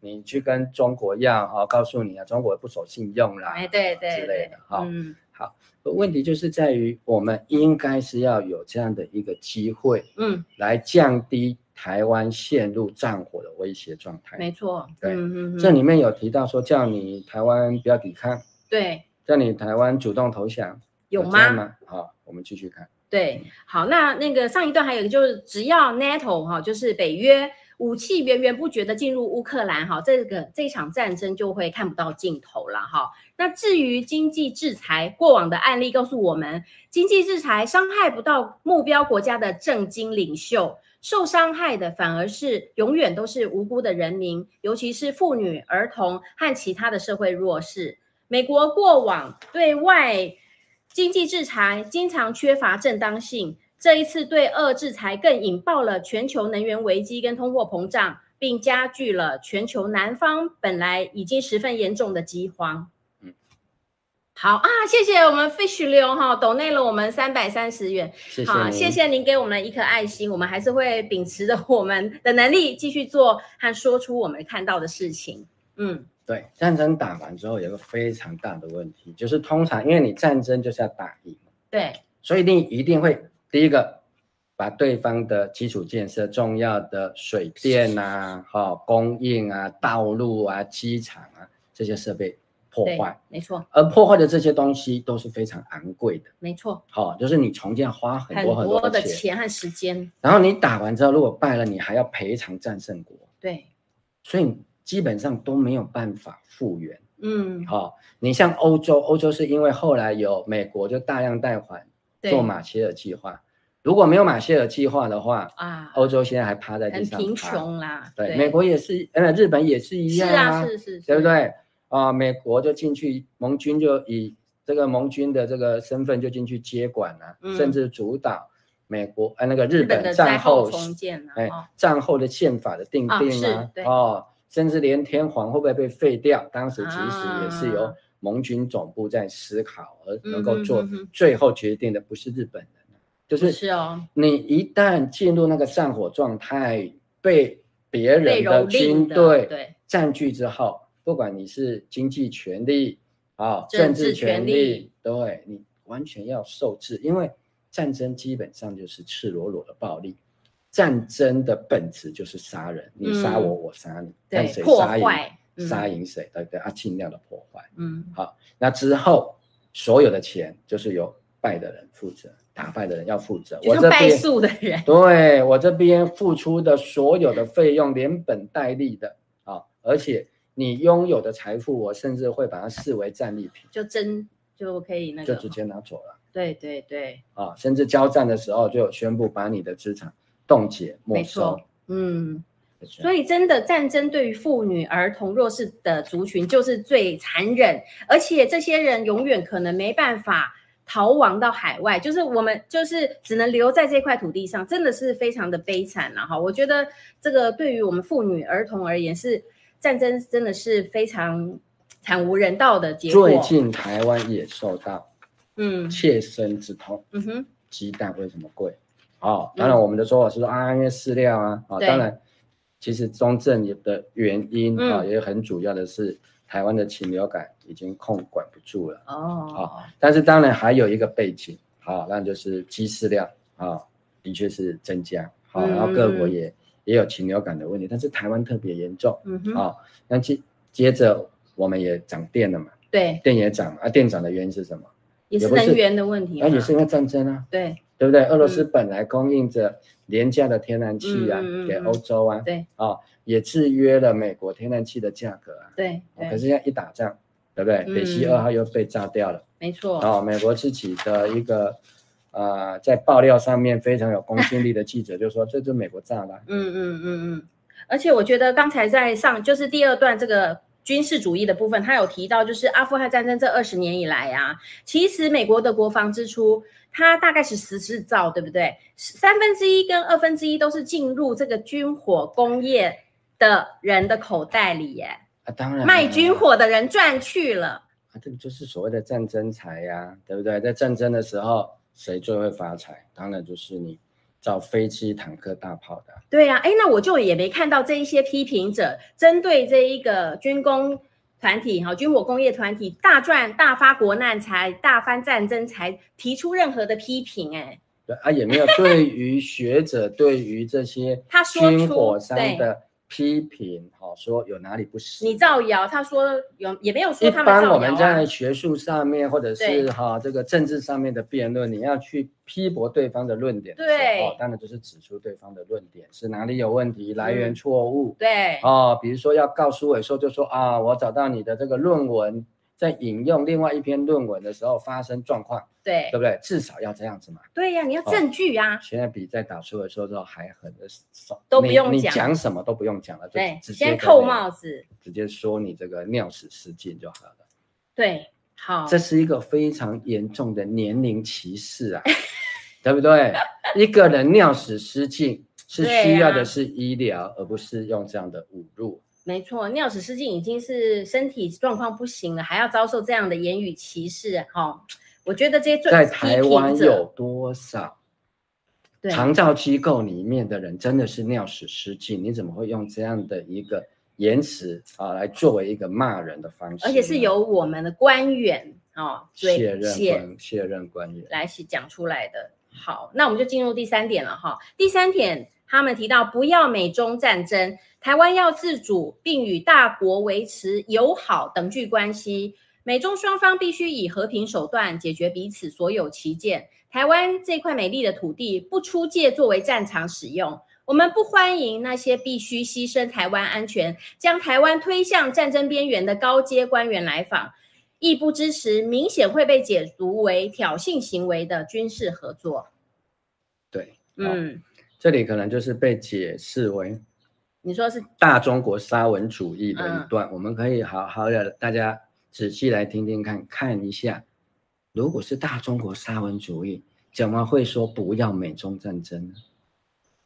你去跟中国要啊，告诉你啊，中国不守信用啦，哎，对对之类的，哈，嗯。好，问题就是在于我们应该是要有这样的一个机会，嗯，来降低台湾陷入战火的威胁状态。没错，对，嗯、这里面有提到说叫你台湾不要抵抗，对，叫你台湾主动投降，有吗？好，我们继续看。对，好，那那个上一段还有一个就是，只要 NATO 哈，就是北约。武器源源不绝的进入乌克兰，哈，这个这场战争就会看不到尽头了，哈。那至于经济制裁，过往的案例告诉我们，经济制裁伤害不到目标国家的政经领袖，受伤害的反而是永远都是无辜的人民，尤其是妇女、儿童和其他的社会弱势。美国过往对外经济制裁经常缺乏正当性。这一次对俄制裁更引爆了全球能源危机跟通货膨胀，并加剧了全球南方本来已经十分严重的饥荒。嗯，好啊，谢谢我们 Fish 流哈抖内了我们三百三十元，谢谢，好，谢谢您给我们一颗爱心，我们还是会秉持着我们的能力继续做和说出我们看到的事情。嗯，对，战争打完之后有个非常大的问题，就是通常因为你战争就是要打赢，对，所以你一定会。第一个，把对方的基础建设、重要的水电啊、哈供应啊、道路啊、机场啊这些设备破坏，没错。而破坏的这些东西都是非常昂贵的，没错。好，就是你重建花很多很多的钱和时间。然后你打完之后，如果败了，你还要赔偿战胜国，对。所以基本上都没有办法复原。嗯，好，你像欧洲，欧洲是因为后来有美国就大量贷款。做马歇尔计划，如果没有马歇尔计划的话，啊，欧洲现在还趴在地上，很贫穷啦。对，美国也是，呃，日本也是一样啊，是是，对不对？啊，美国就进去，盟军就以这个盟军的这个身份就进去接管了，甚至主导美国呃那个日本战后重建，哎，战后的宪法的定定啊，哦，甚至连天皇会不会被废掉，当时其实也是由。盟军总部在思考，而能够做最后决定的不是日本人，就是是哦。你一旦进入那个战火状态，被别人的军队占据之后，不管你是经济权力啊、政治权力，对你完全要受制，因为战争基本上就是赤裸裸的暴力，战争的本质就是杀人，你杀我，我杀你，嗯、看谁杀赢。杀赢谁？对不对？啊，尽量的破坏。嗯，好，那之后所有的钱就是由败的人负责，打败的人要负责。我这败诉的人，对我这边付出的所有的费用，连本带利的啊，而且你拥有的财富，我甚至会把它视为战利品，就真就可以那个，就直接拿走了。对对对，啊，甚至交战的时候就宣布把你的资产冻结没收。嗯。所以，真的战争对于妇女、儿童、弱势的族群就是最残忍，而且这些人永远可能没办法逃亡到海外，就是我们就是只能留在这块土地上，真的是非常的悲惨了哈。我觉得这个对于我们妇女、儿童而言，是战争真的是非常惨无人道的结果。最近台湾也受到嗯切身之痛，嗯哼，鸡蛋为什么贵？哦，当然我们的说法是说啊，因为饲料啊，啊，当然。其实中正的原因啊，嗯、也很主要的是台湾的禽流感已经控管不住了哦。好、啊，但是当然还有一个背景，好、啊，那就是鸡饲料啊，的确是增加。好、啊，然后各国也、嗯、也有禽流感的问题，但是台湾特别严重。嗯哼。啊，那接接着我们也涨电了嘛？对，电也涨啊，电涨的原因是什么？也是能源的问题，那也是因为战争啊，对对不对？俄罗斯本来供应着廉价的天然气啊，嗯、给欧洲啊，对哦，也制约了美国天然气的价格啊，对。可是现在一打仗，对不对？嗯、北溪二号又被炸掉了，没错。哦，美国自己的一个呃，在爆料上面非常有公信力的记者就说，这就是美国炸的。嗯嗯嗯嗯。而且我觉得刚才在上就是第二段这个。军事主义的部分，他有提到，就是阿富汗战争这二十年以来啊，其实美国的国防支出，它大概是十四兆，对不对？三分之一跟二分之一都是进入这个军火工业的人的口袋里耶。啊，当然，卖军火的人赚去了。啊，这个就是所谓的战争财呀、啊，对不对？在战争的时候，谁最会发财？当然就是你。造飞机、坦克、大炮的，对呀、啊，哎，那我就也没看到这一些批评者针对这一个军工团体、哈军火工业团体大赚、大发国难财、大翻战争财提出任何的批评，哎，对啊，也没有对于学者对于这些军火商的。批评好说有哪里不实？你造谣，他说有也没有说他们造谣、啊、一般我们在学术上面或者是哈这个政治上面的辩论，你要去批驳对方的论点的时候，对，当然就是指出对方的论点是哪里有问题，来源错误。嗯、对，哦，比如说要告苏伟说，就说啊，我找到你的这个论文。在引用另外一篇论文的时候发生状况，对对不对？至少要这样子嘛。对呀、啊，你要证据呀、啊哦。现在比在打书的时候还很的少，都不用讲，你讲什么都不用讲了，对，直接先扣帽子，直接说你这个尿屎失禁就好了。对，好，这是一个非常严重的年龄歧视啊，对不对？一个人尿屎失禁是需要的是医疗，啊、而不是用这样的侮辱。没错，尿屎失禁已经是身体状况不行了，还要遭受这样的言语歧视，哈、哦，我觉得这些在台湾有多少长照机构里面的人真的是尿屎失禁？你怎么会用这样的一个言辞啊来作为一个骂人的方式？而且是由我们的官员哦卸任官卸任官员来讲出来的。好，那我们就进入第三点了哈。第三点，他们提到不要美中战争。台湾要自主，并与大国维持友好等距关系。美中双方必须以和平手段解决彼此所有歧见。台湾这块美丽的土地不出借作为战场使用。我们不欢迎那些必须牺牲台湾安全、将台湾推向战争边缘的高阶官员来访，亦不支持明显会被解读为挑衅行为的军事合作。对，嗯，这里可能就是被解释为。你说是大中国沙文主义的一段，嗯、我们可以好好的大家仔细来听听看，看一下，如果是大中国沙文主义，怎么会说不要美中战争呢？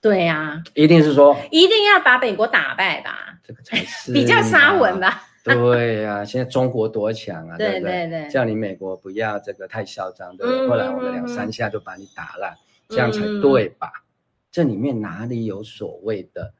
对呀、啊，一定是说一定要把美国打败吧？这个才是 [laughs] 比较沙文吧？[laughs] 对呀、啊，现在中国多强啊，对不对？对对，叫你美国不要这个太嚣张，对不对？嗯、后来我们两三下就把你打烂，嗯、这样才对吧？嗯、这里面哪里有所谓的？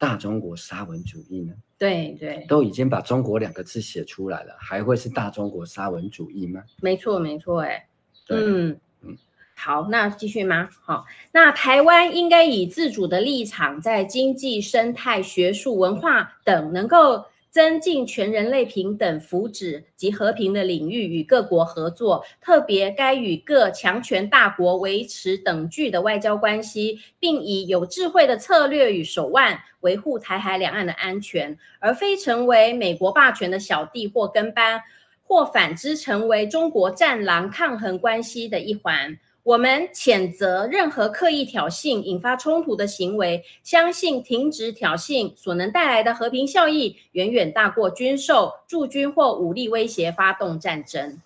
大中国沙文主义呢？对对，都已经把中国两个字写出来了，还会是大中国沙文主义吗？没错没错，哎，嗯嗯，好，那继续吗？好，那台湾应该以自主的立场，在经济、生态、学术、文化等能够。增进全人类平等福祉及和平的领域与各国合作，特别该与各强权大国维持等距的外交关系，并以有智慧的策略与手腕维护台海两岸的安全，而非成为美国霸权的小弟或跟班，或反之成为中国战狼抗衡关系的一环。我们谴责任何刻意挑衅、引发冲突的行为，相信停止挑衅所能带来的和平效益远远大过军售、驻军或武力威胁发动战争。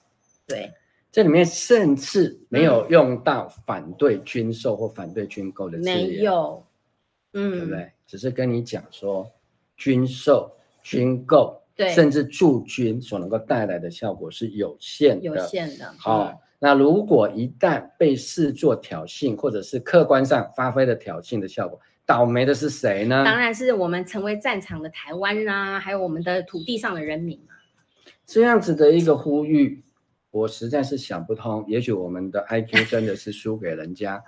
对，这里面甚至没有用到反对军售或反对军购的字眼，没有，嗯，对不对？只是跟你讲说，军售、军购，对，甚至驻军所能够带来的效果是有限的，有限的，好。哦那如果一旦被视作挑衅，或者是客观上发挥了挑衅的效果，倒霉的是谁呢？当然是我们成为战场的台湾啦、啊，还有我们的土地上的人民嘛。这样子的一个呼吁，我实在是想不通。也许我们的 IQ [laughs] 真的是输给人家。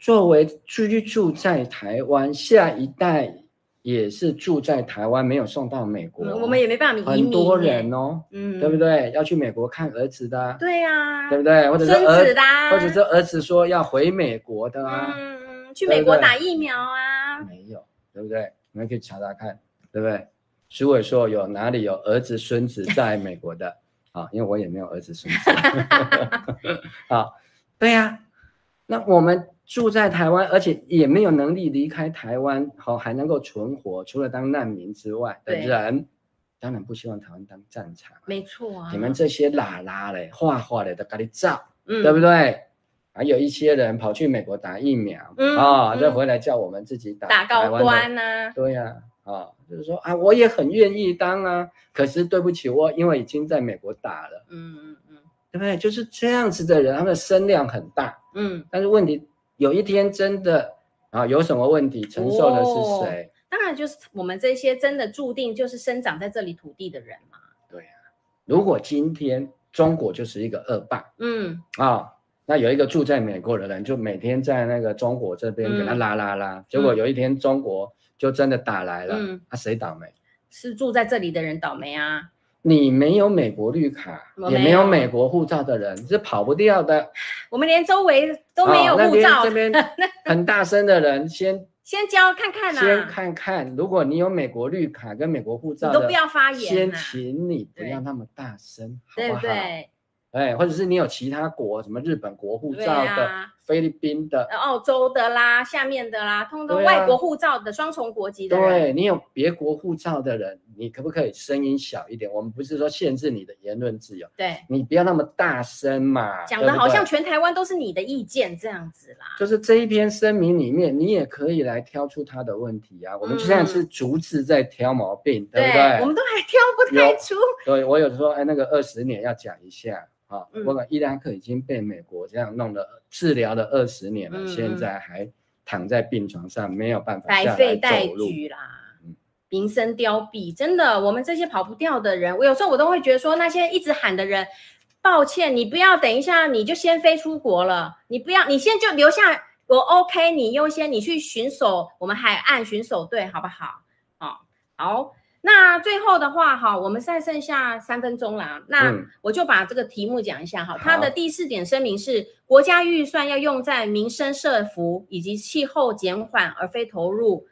作为居住在台湾，下一代也是住在台湾，没有送到美国，我们也没办法移民。很多人哦，嗯，对不对？要去美国看儿子的、啊，对呀、啊，对不对？或者是儿孙子的、啊，或者是儿子说要回美国的啊，嗯，去美国打疫苗啊，对对没有，对不对？你们可以查查看，对不对？徐伟说有哪里有儿子孙子在美国的 [laughs] 啊？因为我也没有儿子孙子，[laughs] [laughs] 啊，对呀、啊，那我们。住在台湾，而且也没有能力离开台湾，好还能够存活，除了当难民之外的人，当然不希望台湾当战场。没错啊，你们这些拉拉嘞、画画的都赶紧照，嗯，对不对？还有一些人跑去美国打疫苗，啊、嗯哦，再回来叫我们自己打。打高端呐、啊？对呀、啊，啊、哦，就是说啊，我也很愿意当啊，可是对不起，我因为已经在美国打了，嗯嗯嗯，对不对？就是这样子的人，他们的声量很大，嗯，但是问题。有一天真的啊，有什么问题，承受的是谁？哦，当然就是我们这些真的注定就是生长在这里土地的人嘛。对啊，如果今天中国就是一个恶霸，嗯啊，那有一个住在美国的人，就每天在那个中国这边给他拉拉拉，嗯，结果有一天中国就真的打来了，嗯，啊，谁倒霉？是住在这里的人倒霉啊。你没有美国绿卡，也没有美国护照的人是跑不掉的。我们连周围都没有护照。哦、这边 [laughs] 很大声的人先先交看看啊，先看看。如果你有美国绿卡跟美国护照，你都不要发言。先请你不要那么大声，好不好？对对。哎，或者是你有其他国，什么日本国护照的、啊、菲律宾的、澳洲的啦、下面的啦，通通外国护照的、啊、双重国籍的人。对，你有别国护照的人，你可不可以声音小一点？我们不是说限制你的言论自由，对，你不要那么大声嘛，讲的好像全台湾都是你的意见这样子啦。就是这一篇声明里面，你也可以来挑出他的问题啊。嗯、我们就像是逐字在挑毛病，对不对？我们都还挑不太出。对，我有时候哎，那个二十年要讲一下。啊，我讲伊拉克已经被美国这样弄了治疗了二十年了，嗯，现在还躺在病床上，没有办法百废待举啦，民生凋敝，真的，我们这些跑不掉的人，我有时候我都会觉得说，那些一直喊的人，抱歉，你不要等一下，你就先飞出国了，你不要，你先就留下，我 OK，你优先，你去巡守我们海岸巡守队，好不好？好，好。那最后的话，哈，我们现在剩下三分钟啦，那我就把这个题目讲一下哈。它的第四点声明是，国家预算要用在民生社福以及气候减缓，而非投入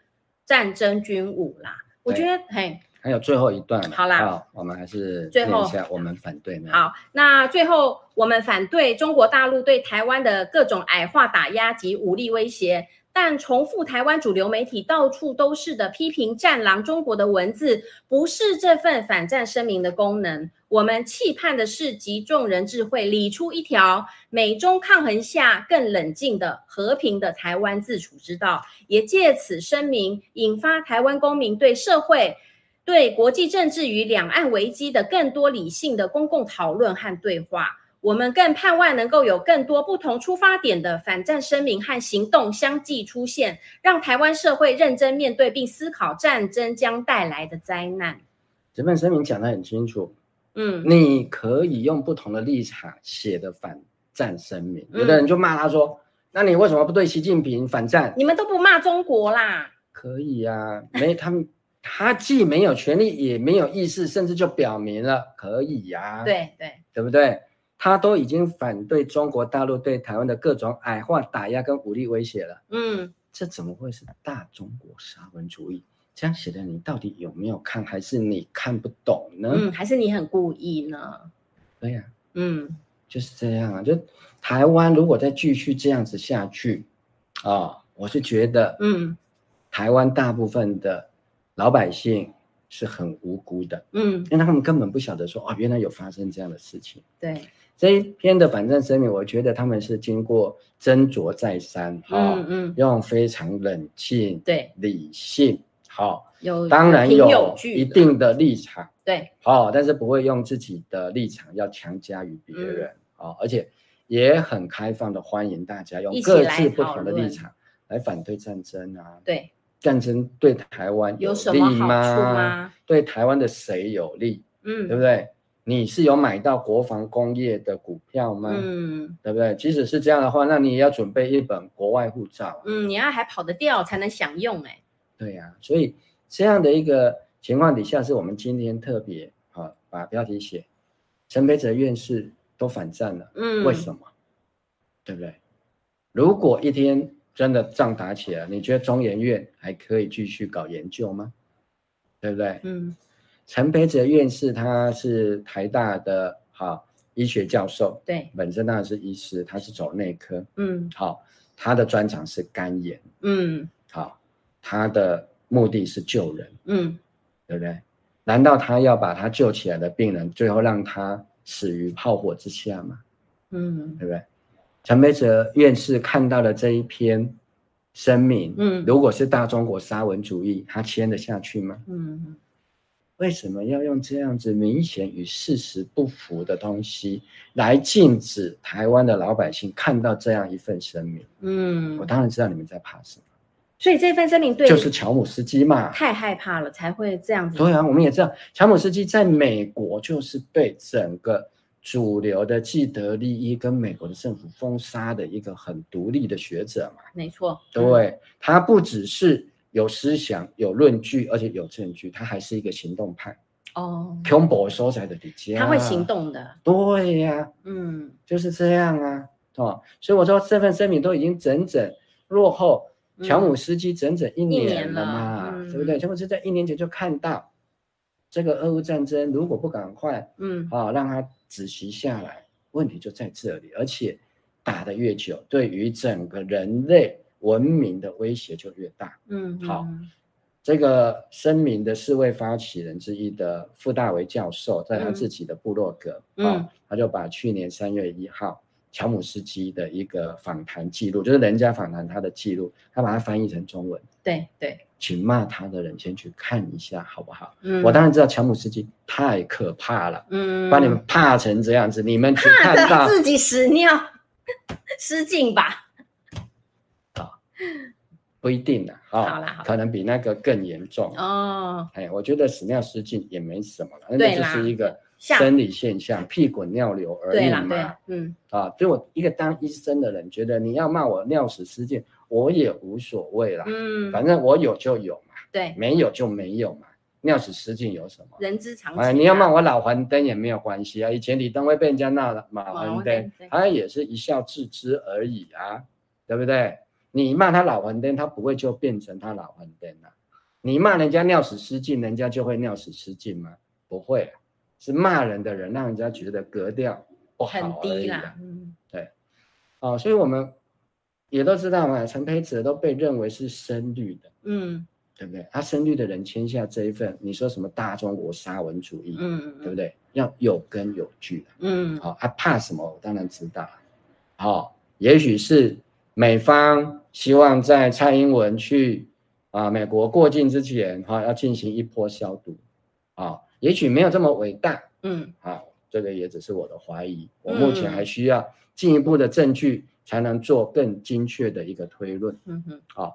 战争军武啦。我觉得，嘿，还有最后一段，好啦，好，我们还是最后一下，我们反对。好，那最后我们反对中国大陆对台湾的各种矮化打压及武力威胁。但重复台湾主流媒体到处都是的批评“战狼中国”的文字，不是这份反战声明的功能。我们期盼的是集众人智慧，理出一条美中抗衡下更冷静的和平的台湾自处之道，也借此声明引发台湾公民对社会、对国际政治与两岸危机的更多理性的公共讨论和对话。我们更盼望能够有更多不同出发点的反战声明和行动相继出现，让台湾社会认真面对并思考战争将带来的灾难。这份声明讲得很清楚，嗯，你可以用不同的立场写的反战声明，有的人就骂他说：“嗯、那你为什么不对习近平反战？你们都不骂中国啦？”可以呀、啊，没他们，他既没有权利，也没有意识，甚至就表明了可以呀、[laughs] 啊。对对，对不对？他都已经反对中国大陆对台湾的各种矮化打压跟武力威胁了。嗯，这怎么会是大中国沙文主义？这样写的你到底有没有看，还是你看不懂呢？嗯，还是你很故意呢？对呀、啊，嗯，就是这样啊。就台湾如果再继续这样子下去啊、哦，我是觉得，嗯，台湾大部分的老百姓是很无辜的。嗯，因为他们根本不晓得说，哦，原来有发生这样的事情。对。这一篇的反战声明，我觉得他们是经过斟酌再三，哈、哦，嗯嗯，用非常冷静、对理性，好、当然有一定的立场，对，好、哦，但是不会用自己的立场要强加于别人，啊、嗯哦，而且也很开放的欢迎大家用各自不同的立场来反对战争啊？对，战争对台湾有，有什么好处吗？对台湾的谁有利？嗯，对不对？你是有买到国防工业的股票吗？嗯，对不对？即使是这样的话，那你也要准备一本国外护照。嗯，你要还跑得掉才能享用哎。对呀、啊，所以这样的一个情况底下，是我们今天特别啊把标题写陈培哲院士都反战了。嗯，为什么？对不对？如果一天真的仗打起来，你觉得中研院还可以继续搞研究吗？对不对？嗯。陈培哲院士他是台大的哈医学教授，对，本身当然是医师，他是走内科，嗯，好，他的专长是肝炎，嗯，好，他的目的是救人，嗯，对不对？难道他要把他救起来的病人，最后让他死于炮火之下吗？嗯，对不对？陈培哲院士看到了这一篇声明，嗯，如果是大中国沙文主义，他签得下去吗？嗯。为什么要用这样子明显与事实不符的东西来禁止台湾的老百姓看到这样一份声明？嗯，我当然知道你们在怕什么。所以这份声明对就是乔姆斯基嘛，太害怕了才会这样子。对啊，我们也知道乔姆斯基在美国就是被整个主流的既得利益跟美国的政府封杀的一个很独立的学者嘛。没错，对，嗯，他不只是。有思想、有论据，而且有证据，他还是一个行动派哦。恐怖所在的底下，他会行动的。对呀、啊，嗯，就是这样啊，哦，所以我说这份声明都已经整整落后乔姆斯基整整一年了嘛，嗯、对不对？乔姆斯基在一年前就看到这个俄乌战争，如果不赶快，嗯，啊、哦，让他止息下来，问题就在这里，而且打得越久，对于整个人类。文明的威胁就越大。嗯，好，这个声明的四位发起人之一的傅大为教授，在他自己的部落格，嗯，他就把去年三月一号乔姆斯基的一个访谈记录，就是人家访谈他的记录，他把它翻译成中文。对对，请骂他的人先去看一下，好不好？嗯，我当然知道乔姆斯基太可怕了，嗯，把你们怕成这样子，你们只看到自己屎尿失禁吧。[laughs] 不一定的，哦，好啦，可能比那个更严重哦。哎，我觉得屎尿失禁也没什么了，那就是一个生理现象，屁滚尿流而已嘛。嗯，啊，对我一个当医生的人，觉得你要骂我尿屎失禁，我也无所谓啦。嗯，反正我有就有嘛，对，没有就没有嘛。尿屎失禁有什么？人之常情。哎，你要骂我老黄灯也没有关系啊。以前李登辉被人家闹了马黄灯，他也是一笑置之而已啊，对不对？你骂他老黄灯，他不会就变成他老黄灯了。你骂人家尿屎失禁，人家就会尿屎失禁吗？不会，是骂人的人让人家觉得格调不好而已啦。很低啦。嗯，对。哦，所以我们也都知道嘛，陈培哲都被认为是深绿的，嗯，对不对？他深绿的人签下这一份，你说什么大中国沙文主义，嗯，对不对？要有根有据的，嗯，好、哦，他怕什么？我当然知道。好、哦，也许是。美方希望在蔡英文去啊美国过境之前，哈、啊，要进行一波消毒，啊，也许没有这么伟大，嗯，啊，这个也只是我的怀疑，我目前还需要进一步的证据，才能做更精确的一个推论，嗯哼，啊，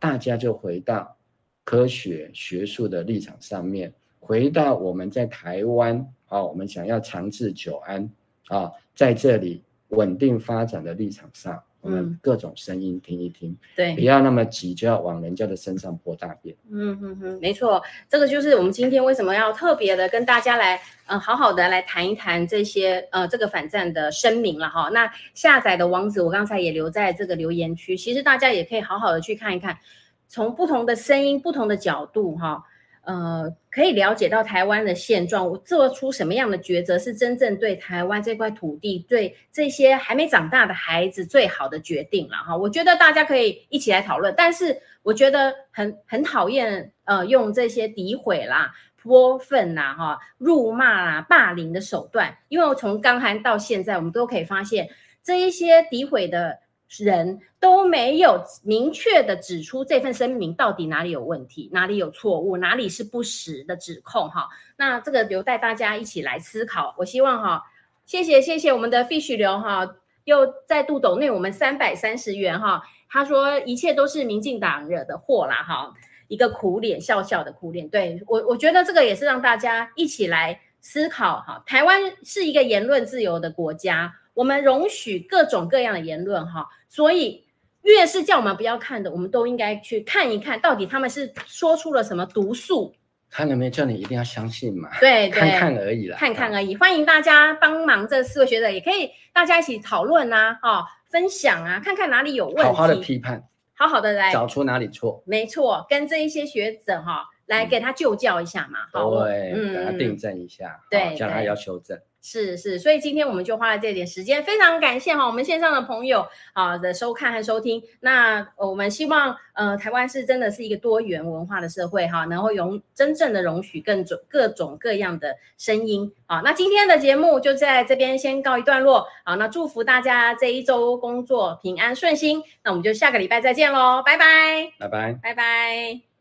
大家就回到科学学术的立场上面，回到我们在台湾，啊，我们想要长治久安，啊，在这里稳定发展的立场上。我们各种声音听一听，对，不要那么急就要往人家的身上泼大便。嗯哼哼，没错，这个就是我们今天为什么要特别的跟大家来，嗯、呃，好好的来谈一谈这些，呃，这个反战的声明了哈。那下载的网址我刚才也留在这个留言区，其实大家也可以好好的去看一看，从不同的声音、不同的角度哈。呃，可以了解到台湾的现状，我做出什么样的抉择是真正对台湾这块土地、对这些还没长大的孩子最好的决定了哈。我觉得大家可以一起来讨论，但是我觉得很很讨厌呃用这些诋毁啦、泼粪啦、哈、辱骂啦、霸凌的手段，因为我从刚才到现在，我们都可以发现这一些诋毁的。人都没有明确的指出这份声明到底哪里有问题，哪里有错误，哪里是不实的指控哈。那这个留待大家一起来思考。我希望哈，谢谢谢谢我们的 Fish 流哈，又再度抖内我们三百三十元哈。他说一切都是民进党惹的祸啦，哈，一个苦脸，笑笑的苦脸。对，我，我觉得这个也是让大家一起来思考哈。台湾是一个言论自由的国家，我们容许各种各样的言论哈，所以越是叫我们不要看的，我们都应该去看一看到底他们是说出了什么毒素。看了没叫你一定要相信嘛？对，看看而已啦，看看而已。欢迎大家帮忙，这四位学者也可以大家一起讨论啊，哦，分享啊，看看哪里有问题，好好的批判，好好的来找出哪里错。没错，跟这一些学者哈、哦、来给他就教一下嘛，嗯、好，对，嗯，给他订正一下，对，叫他要修正。是是，所以今天我们就花了这点时间，非常感谢哈我们线上的朋友啊的收看和收听。那我们希望呃台湾是真的是一个多元文化的社会哈，然后容真正的容许更种各种各样的声音啊。那今天的节目就在这边先告一段落啊。那祝福大家这一周工作平安顺心。那我们就下个礼拜再见喽，拜拜，拜拜，拜拜。